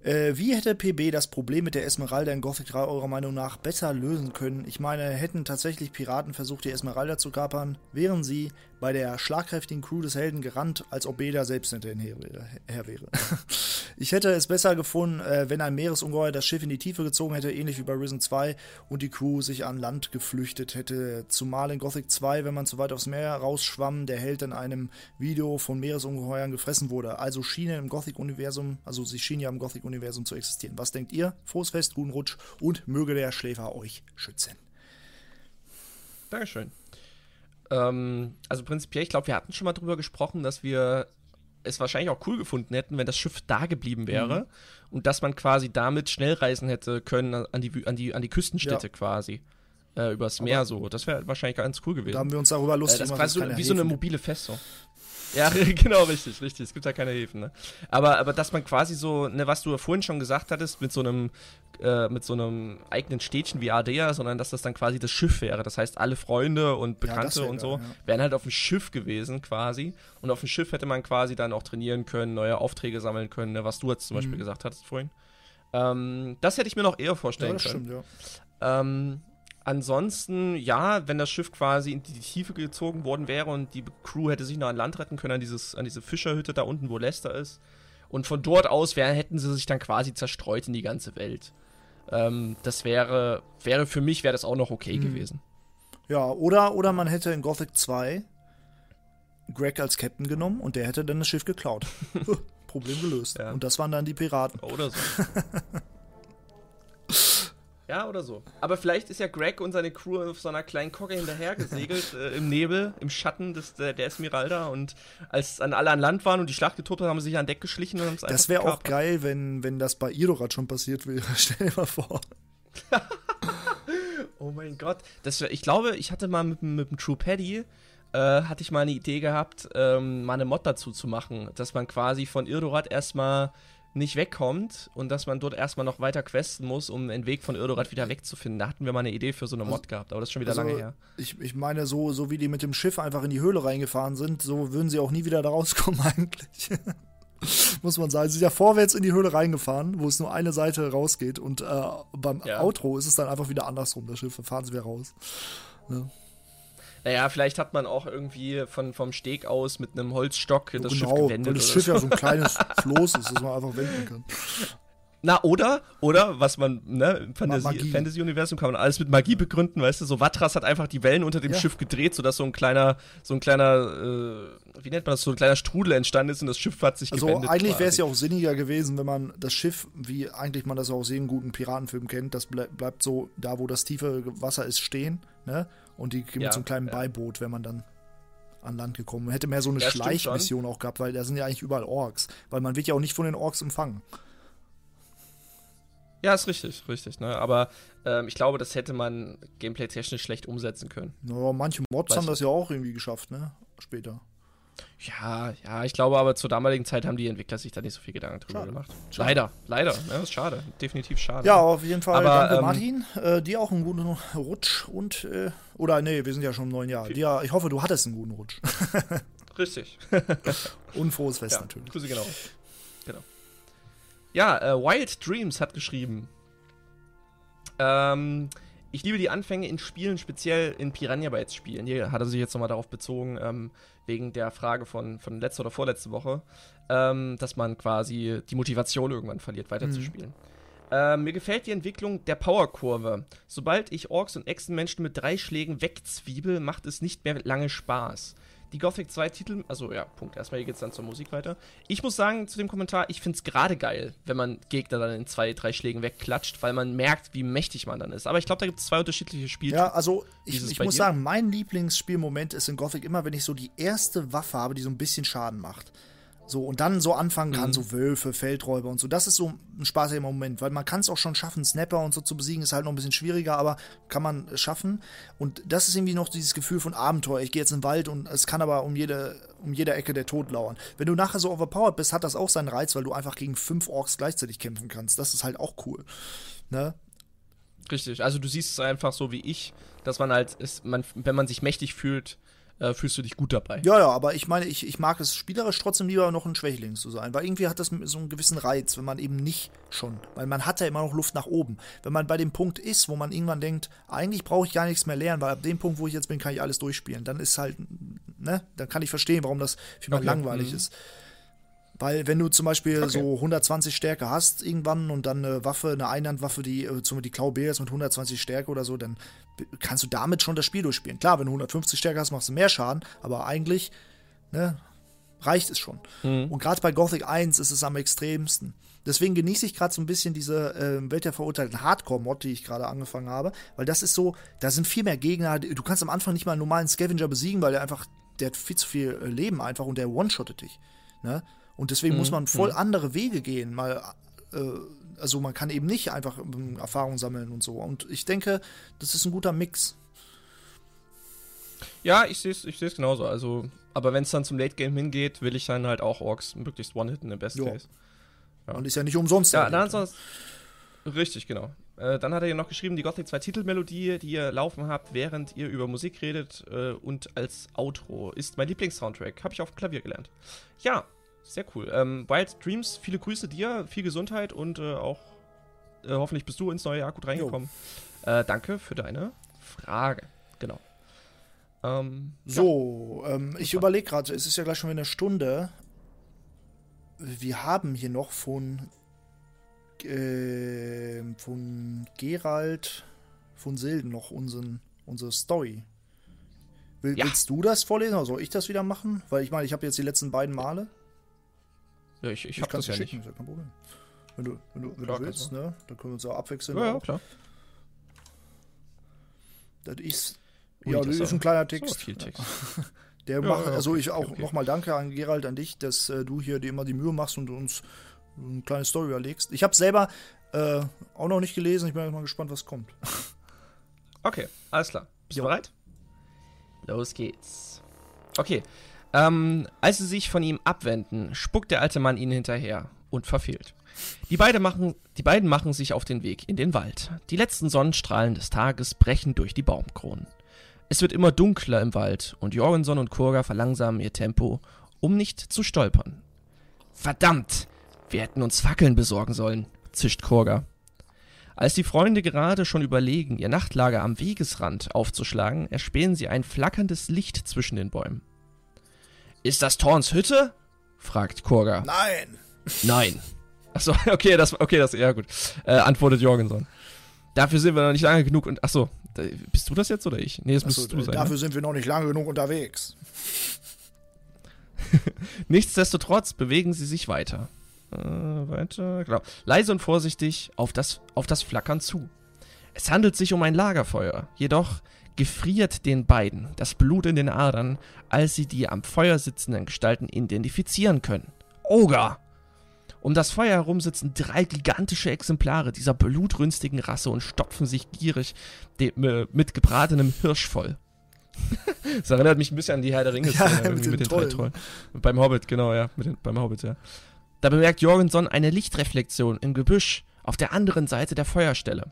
Äh, wie hätte PB das Problem mit der Esmeralda in Gothic 3 eurer Meinung nach besser lösen können? Ich meine, hätten tatsächlich Piraten versucht, die Esmeralda zu kapern, wären sie bei der schlagkräftigen Crew des Helden gerannt, als ob Beda selbst hinterher wäre- her wäre. ich hätte es besser gefunden, äh, wenn ein Meeresungeheuer das Schiff in die Tiefe gezogen hätte, ähnlich wie bei Risen 2, und die Crew sich an Land geflüchtet hätte. Zumal in Gothic 2, wenn man zu weit aufs Meer rausschwamm, der Held in einem Video von Meeresungeheuern gefressen wurde. Also schienen im Gothic-Universum, also sie schienen ja im Gothic-Universum zu existieren. Was denkt ihr? Frohes Fest, guten Rutsch und möge der Schläfer euch schützen. Dankeschön. Ähm, also prinzipiell, ich glaube, wir hatten schon mal drüber gesprochen, dass wir es wahrscheinlich auch cool gefunden hätten, wenn das Schiff da geblieben wäre Mhm. und dass man quasi damit schnell reisen hätte können an die, an die, an die Küstenstädte Ja. quasi. Äh, übers Meer so. Das wäre wahrscheinlich ganz cool gewesen. Da haben wir uns darüber Äh, lustig das ist gemacht, quasi so, wie so eine Häfen mobile Festung. Ja, genau, richtig, richtig. Es gibt ja keine Häfen, ne? Aber, aber dass man quasi so, ne, was du ja vorhin schon gesagt hattest, mit so einem, äh, mit so einem eigenen Städtchen wie Ardea, sondern dass das dann quasi das Schiff wäre. Das heißt, alle Freunde und Ja, Bekannte wär und so geil, ja. wären halt auf dem Schiff gewesen quasi. Und auf dem Schiff hätte man quasi dann auch trainieren können, neue Aufträge sammeln können, ne, was du jetzt zum Beispiel gesagt hattest vorhin. Ähm, das hätte ich mir noch eher Ja, vorstellen das können. stimmt, ja. Ähm, ansonsten, ja, wenn das Schiff quasi in die Tiefe gezogen worden wäre und die Crew hätte sich noch an Land retten können, an, dieses, an diese Fischerhütte da unten, wo Lester ist. Und von dort aus wär, hätten sie sich dann quasi zerstreut in die ganze Welt. Ähm, das wäre, wäre für mich, wäre das auch noch okay gewesen. Ja, oder, oder man hätte in Gothic 2 Greg als Captain genommen und der hätte dann das Schiff geklaut. Problem gelöst. Ja. Und das waren dann die Piraten. Oder so. ja, oder so. Aber vielleicht ist ja Greg und seine Crew auf so einer kleinen Kogge hinterhergesegelt äh, im Nebel, im Schatten des, der, der Esmeralda. Und als an alle an Land waren und die Schlacht getobt haben, haben sie sich an Deck geschlichen und haben es einfach Das wäre auch geil, wenn, wenn das bei Irorat schon passiert wäre. Stell dir mal vor. Oh mein Gott. Das wär, ich glaube, ich hatte mal mit, dem- mit dem True Paddy, äh, hatte ich mal eine Idee gehabt, ähm, mal eine Mod dazu zu machen, dass man quasi von Irdorat erstmal nicht wegkommt und dass man dort erstmal noch weiter questen muss, um den Weg von Irdorat wieder wegzufinden. Da hatten wir mal eine Idee für so eine Mod gehabt, aber das ist schon wieder Also, lange her. Ich, ich meine, so, so wie die mit dem Schiff einfach in die Höhle reingefahren sind, so würden sie auch nie wieder da rauskommen eigentlich. Muss man sagen. Sie sind ja vorwärts in die Höhle reingefahren, wo es nur eine Seite rausgeht. Und äh, beim Ja. Outro ist es dann einfach wieder andersrum. Das Schiff, fahren sie wieder raus. Naja, vielleicht hat man auch irgendwie von, vom Steg aus mit einem Holzstock das Schiff genau, gewendet. weil das Schiff so. ja so ein kleines Floß ist, das man einfach wenden kann. Na, oder, oder, was man, ne, im Magie. Fantasy- Fantasy-Universum kann man alles mit Magie begründen, weißt du, so Watras hat einfach die Wellen unter dem Ja. Schiff gedreht, sodass so ein kleiner, so ein kleiner, äh, wie nennt man das, so ein kleiner Strudel entstanden ist und das Schiff hat sich Also gewendet. eigentlich wäre es ja auch sinniger gewesen, wenn man das Schiff, wie eigentlich man das aus jedem guten Piratenfilm kennt, das ble bleibt so da, wo das tiefe Wasser ist, stehen, ne? Und die gehen Ja, mit so einem kleinen ja. Beiboot, wenn man dann an Land gekommen. Hätte mehr so eine Ja, Schleichmission auch gehabt, weil da sind ja eigentlich überall Orks. Weil man wird ja auch nicht von den Orks empfangen. Ja, ist richtig, richtig, ne, aber ähm, ich glaube, das hätte man gameplay-technisch schlecht umsetzen können. Naja, manche Mods Weiß haben das ja auch irgendwie geschafft, ne? Später. Ja, ja, ich glaube aber zur damaligen Zeit haben die Entwickler sich da nicht so viel Gedanken drüber Schade. gemacht. Schade. Leider, leider, ne, das ist schade, definitiv schade. Ja, auf jeden Fall Aber, danke ähm, Martin. Äh, dir auch einen guten Rutsch und, äh, oder nee, wir sind ja schon im neuen Jahr. Dir, ich hoffe, du hattest einen guten Rutsch. Richtig. Unfrohes Fest ja, natürlich. Grüße genau. genau. Ja, äh, Wild Dreams hat geschrieben. Ähm, ich liebe die Anfänge in Spielen, speziell in Piranha Bytes Spielen. Hier hat er sich jetzt nochmal darauf bezogen, ähm, wegen der Frage von, von letzter oder vorletzte Woche, ähm, dass man quasi die Motivation irgendwann verliert, weiterzuspielen. Mhm. Äh, mir gefällt die Entwicklung der Powerkurve. Sobald ich Orks und Echsenmenschen mit drei Schlägen wegzwiebel, macht es nicht mehr lange Spaß die Gothic 2 Titel, also ja, Punkt. Erstmal geht es dann zur Musik weiter. Ich muss sagen zu dem Kommentar, ich finde es gerade geil, wenn man Gegner dann in zwei, drei Schlägen wegklatscht, weil man merkt, wie mächtig man dann ist. Aber ich glaube, da gibt es zwei unterschiedliche Spiele. Ja, also ich, ich muss dir? sagen, mein Lieblingsspielmoment ist in Gothic immer, wenn ich so die erste Waffe habe, die so ein bisschen Schaden macht. So, und dann so anfangen kann, mhm. so Wölfe, Feldräuber und so. Das ist so ein spaßiger Moment, weil man kann es auch schon schaffen, Snapper und so zu besiegen, ist halt noch ein bisschen schwieriger, aber kann man schaffen. Und das ist irgendwie noch dieses Gefühl von Abenteuer. Ich gehe jetzt in den Wald und es kann aber um jede, um jede Ecke der Tod lauern. Wenn du nachher so overpowered bist, hat das auch seinen Reiz, weil du einfach gegen fünf Orks gleichzeitig kämpfen kannst. Das ist halt auch cool. Ne? Richtig, also du siehst es einfach so wie ich, dass man halt, ist, man, wenn man sich mächtig fühlt, äh, fühlst du dich gut dabei. Ja, ja, aber ich meine, ich, ich mag es spielerisch trotzdem lieber noch ein Schwächling zu sein, weil irgendwie hat das so einen gewissen Reiz, wenn man eben nicht schon, weil man hat ja immer noch Luft nach oben. Wenn man bei dem Punkt ist, wo man irgendwann denkt, eigentlich brauche ich gar nichts mehr lernen, weil ab dem Punkt, wo ich jetzt bin, kann ich alles durchspielen, dann ist halt, ne, dann kann ich verstehen, warum das für mich okay. langweilig mhm. ist. Weil wenn du zum Beispiel okay. so 120 Stärke hast irgendwann und dann eine Waffe, eine Einhandwaffe, die äh, zum die Klau B ist mit 120 Stärke oder so, dann kannst du damit schon das Spiel durchspielen. Klar, wenn du 150 Stärke hast, machst du mehr Schaden, aber eigentlich ne, reicht es schon. Mhm. Und gerade bei Gothic 1 ist es am extremsten. Deswegen genieße ich gerade so ein bisschen diese äh, Welt der verurteilten Hardcore-Mod, die ich gerade angefangen habe, weil das ist so, da sind viel mehr Gegner. Du kannst am Anfang nicht mal einen normalen Scavenger besiegen, weil der einfach, der hat viel zu viel äh, Leben einfach und der one-shottet dich. Ne? Und deswegen mhm. muss man voll mhm. andere Wege gehen. Mal, äh, also man kann eben nicht einfach ähm, Erfahrung sammeln und so. Und ich denke, das ist ein guter Mix. Ja, ich sehe es ich genauso. Also, aber wenn es dann zum Late Game hingeht, will ich dann halt auch Orks möglichst One-Hitten im Best Case. Ja. Und ist ja nicht umsonst. Ja, dann sonst. Richtig, genau. Äh, dann hat er ja noch geschrieben, die Gothic 2 Titelmelodie, die ihr laufen habt, während ihr über Musik redet äh, und als Outro, ist mein Lieblingssoundtrack. Habe ich auf Klavier gelernt. Ja, sehr cool. Ähm, Wild Dreams, viele Grüße dir, viel Gesundheit und äh, auch äh, hoffentlich bist du ins neue Jahr gut reingekommen. Äh, danke für deine Frage. Genau. Ähm, so, ja. ähm, ich überlege gerade, es ist ja gleich schon wieder eine Stunde. Wir haben hier noch von, äh, von Gerald von Silden noch unseren, unsere Story. Will, ja. Willst du das vorlesen oder soll ich das wieder machen? Weil ich meine, ich habe jetzt die letzten beiden Male. Ja, ich, ich, ich hab das ja schicken, nicht. Ist ja kein Problem. Wenn du, wenn du, wenn klar, du willst, ne? Dann können wir uns auch abwechseln. Ja, ja klar. Das ist. Ui, ja, das ist ein kleiner Text. viel Text. Der ja, macht, also ich auch okay. nochmal danke an Gerald, an dich, dass äh, du hier dir immer die Mühe machst und uns eine kleine Story überlegst. Ich habe selber äh, auch noch nicht gelesen, ich bin mal gespannt, was kommt. Okay, alles klar. Bist du bereit? Los geht's. Okay, ähm, als sie sich von ihm abwenden, spuckt der alte Mann ihnen hinterher und verfehlt. Die, beide machen, die beiden machen sich auf den Weg in den Wald. Die letzten Sonnenstrahlen des Tages brechen durch die Baumkronen. Es wird immer dunkler im Wald und Jorgenson und Kurga verlangsamen ihr Tempo, um nicht zu stolpern. Verdammt! Wir hätten uns Fackeln besorgen sollen, zischt Kurga. Als die Freunde gerade schon überlegen, ihr Nachtlager am Wegesrand aufzuschlagen, erspähen sie ein flackerndes Licht zwischen den Bäumen. Ist das Thorns Hütte? fragt Kurga. Nein. Nein. Achso, okay, das, okay, das, ja gut. Äh, antwortet Jorgenson. Dafür sind wir noch nicht lange genug und, achso, bist du das jetzt oder ich? Nee, das müsstest du sein. Dafür ne? sind wir noch nicht lange genug unterwegs. Nichtsdestotrotz bewegen sie sich weiter. Äh, weiter, genau. Leise und vorsichtig auf das, auf das Flackern zu. Es handelt sich um ein Lagerfeuer, jedoch gefriert den beiden das Blut in den Adern, als sie die am Feuer sitzenden Gestalten identifizieren können. Oger! Um das Feuer herum sitzen drei gigantische Exemplare dieser blutrünstigen Rasse und stopfen sich gierig äh, mit gebratenem Hirsch voll. das erinnert mich ein bisschen an die Herr der Ringe ja, mit, mit, den, den drei Trollen. Beim Hobbit, genau, ja. Den, beim Hobbit, ja. Da bemerkt Jorgenson eine Lichtreflexion im Gebüsch auf der anderen Seite der Feuerstelle.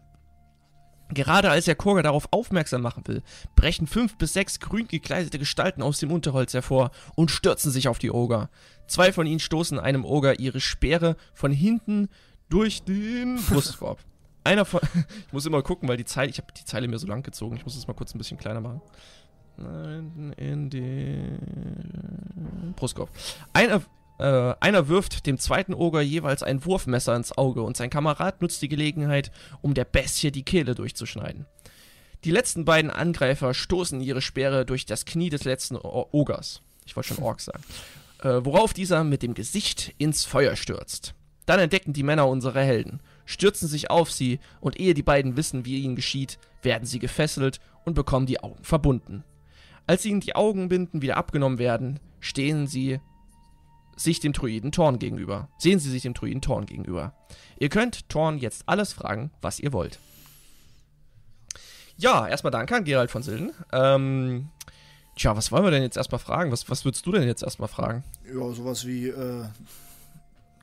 Gerade als der Kurger darauf aufmerksam machen will, brechen fünf bis sechs grün gekleidete Gestalten aus dem Unterholz hervor und stürzen sich auf die Oger. Zwei von ihnen stoßen einem Oger ihre Speere von hinten durch den Brustkorb. Einer von. Ich muss immer gucken, weil die Zeile. Ich habe die Zeile mir so lang gezogen. Ich muss es mal kurz ein bisschen kleiner machen. Nein, in den Brustkorb. Einer, äh, einer wirft dem zweiten Oger jeweils ein Wurfmesser ins Auge und sein Kamerad nutzt die Gelegenheit, um der Bestie die Kehle durchzuschneiden. Die letzten beiden Angreifer stoßen ihre Speere durch das Knie des letzten o Ogers. Ich wollte schon Ork sagen. Äh, worauf dieser mit dem Gesicht ins Feuer stürzt. Dann entdecken die Männer unsere Helden, stürzen sich auf sie und ehe die beiden wissen, wie ihnen geschieht, werden sie gefesselt und bekommen die Augen verbunden. Als ihnen die Augenbinden wieder abgenommen werden, stehen sie sich dem Druiden Thorn gegenüber. Sehen sie sich dem Druiden Thorn gegenüber. Ihr könnt Thorn jetzt alles fragen, was ihr wollt. Ja, erstmal danke an Gerald von Silden. Ähm, tja, was wollen wir denn jetzt erstmal fragen? Was, was würdest du denn jetzt erstmal fragen? Ja, sowas wie, äh,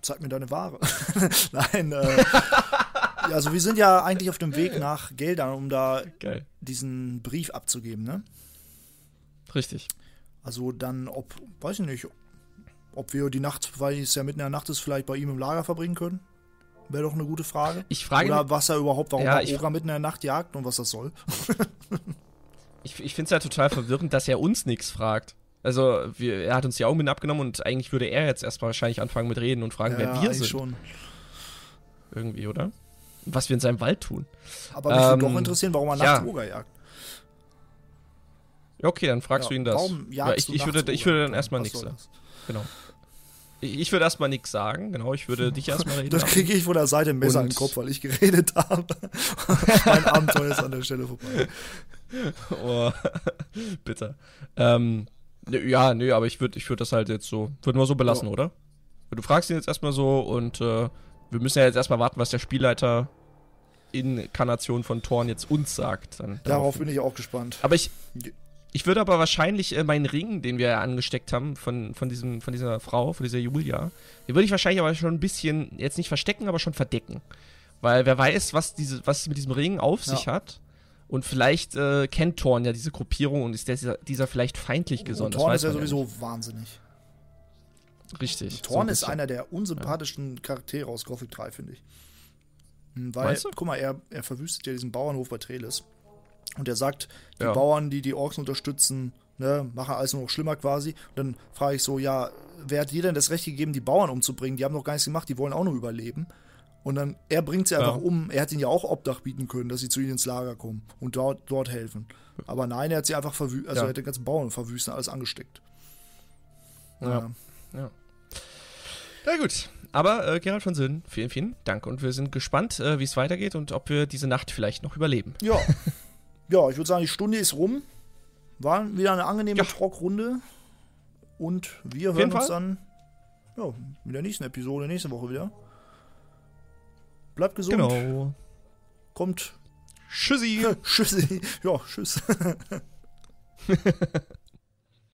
zeig mir deine Ware. Nein, äh, ja, also wir sind ja eigentlich auf dem Weg nach Geldern, um da Geil. diesen Brief abzugeben, ne? Richtig. Also dann, ob, weiß ich nicht, ob wir die Nacht, weil es ja mitten in der Nacht ist, vielleicht bei ihm im Lager verbringen können? Wäre doch eine gute Frage. Ich frage Oder was er überhaupt, warum Ja, er ich- Ogra mitten in der Nacht jagt und was das soll. Ich, ich finde es ja total verwirrend, dass er uns nichts fragt. Also, wir, er hat uns die Augenbinden abgenommen und eigentlich würde er jetzt erstmal wahrscheinlich anfangen mit Reden und fragen, wer wir sind. schon. Irgendwie, oder? Was wir in seinem Wald tun. Aber mich würde Ähm, doch interessieren, warum er ja. nachts Ogra jagt. Ja, okay, dann fragst Ja, du ihn das. Warum Ja, jagst ich, du ich, würde, ich würde dann erstmal nichts sagen. das? Genau. Ich, würde erstmal nichts sagen, genau. Ich würde dich erstmal reden. Das kriege ich von der Seite ein Messer den Kopf, weil ich geredet habe. mein Abenteuer ist an der Stelle vorbei. Oh, bitter. Ähm, ja, nö, aber ich würde ich würd das halt jetzt so, würden wir so belassen, Ja. oder? Du fragst ihn jetzt erstmal so und äh, wir müssen ja jetzt erstmal warten, was der Spielleiter Inkarnation von Thorn jetzt uns sagt. Dann, Darauf bin ich auch gespannt. Aber ich, ich würde aber wahrscheinlich äh, meinen Ring, den wir ja angesteckt haben von, von, diesem, von dieser Frau, von dieser Julia, den würde ich wahrscheinlich aber schon ein bisschen, jetzt nicht verstecken, aber schon verdecken. Weil wer weiß, was, diese, was es mit diesem Ring auf sich hat. Und vielleicht äh, kennt Thorn ja diese Gruppierung und ist dieser, dieser vielleicht feindlich gesonnen. Und das Thorn ist ja sowieso wahnsinnig. nicht. Richtig. Thorn so ist bisschen. einer der unsympathischsten Charaktere aus Gothic 3, finde ich. Hm, Weil, Meinst du? guck mal, er, er verwüstet ja diesen Bauernhof bei Trelis. Und er sagt, die Ja. Bauern, die die Orks unterstützen, ne, machen alles nur noch schlimmer quasi. Und dann frage ich so, ja, wer hat dir denn das Recht gegeben, die Bauern umzubringen? Die haben doch gar nichts gemacht, die wollen auch nur überleben. Und dann, er bringt sie einfach Ja. um. Er hätte ihnen ja auch Obdach bieten können, dass sie zu ihnen ins Lager kommen und dort, dort helfen. Aber nein, er hat sie einfach verwüstet, also Ja. er hat den ganzen Bauern verwüstet, alles angesteckt. Ja. Na gut. Aber äh, Gerald von Sinn, vielen, vielen Dank. Und wir sind gespannt, äh, wie es weitergeht und ob wir diese Nacht vielleicht noch überleben. Ja. ja, ich würde sagen, die Stunde ist rum. War wieder eine angenehme Ja. Und wir Auf hören uns Fall. dann ja, in der nächsten Episode, nächste Woche wieder. Bleibt gesund. Genau. Kommt. Tschüssi. Tschüssi. Ja, tschüss.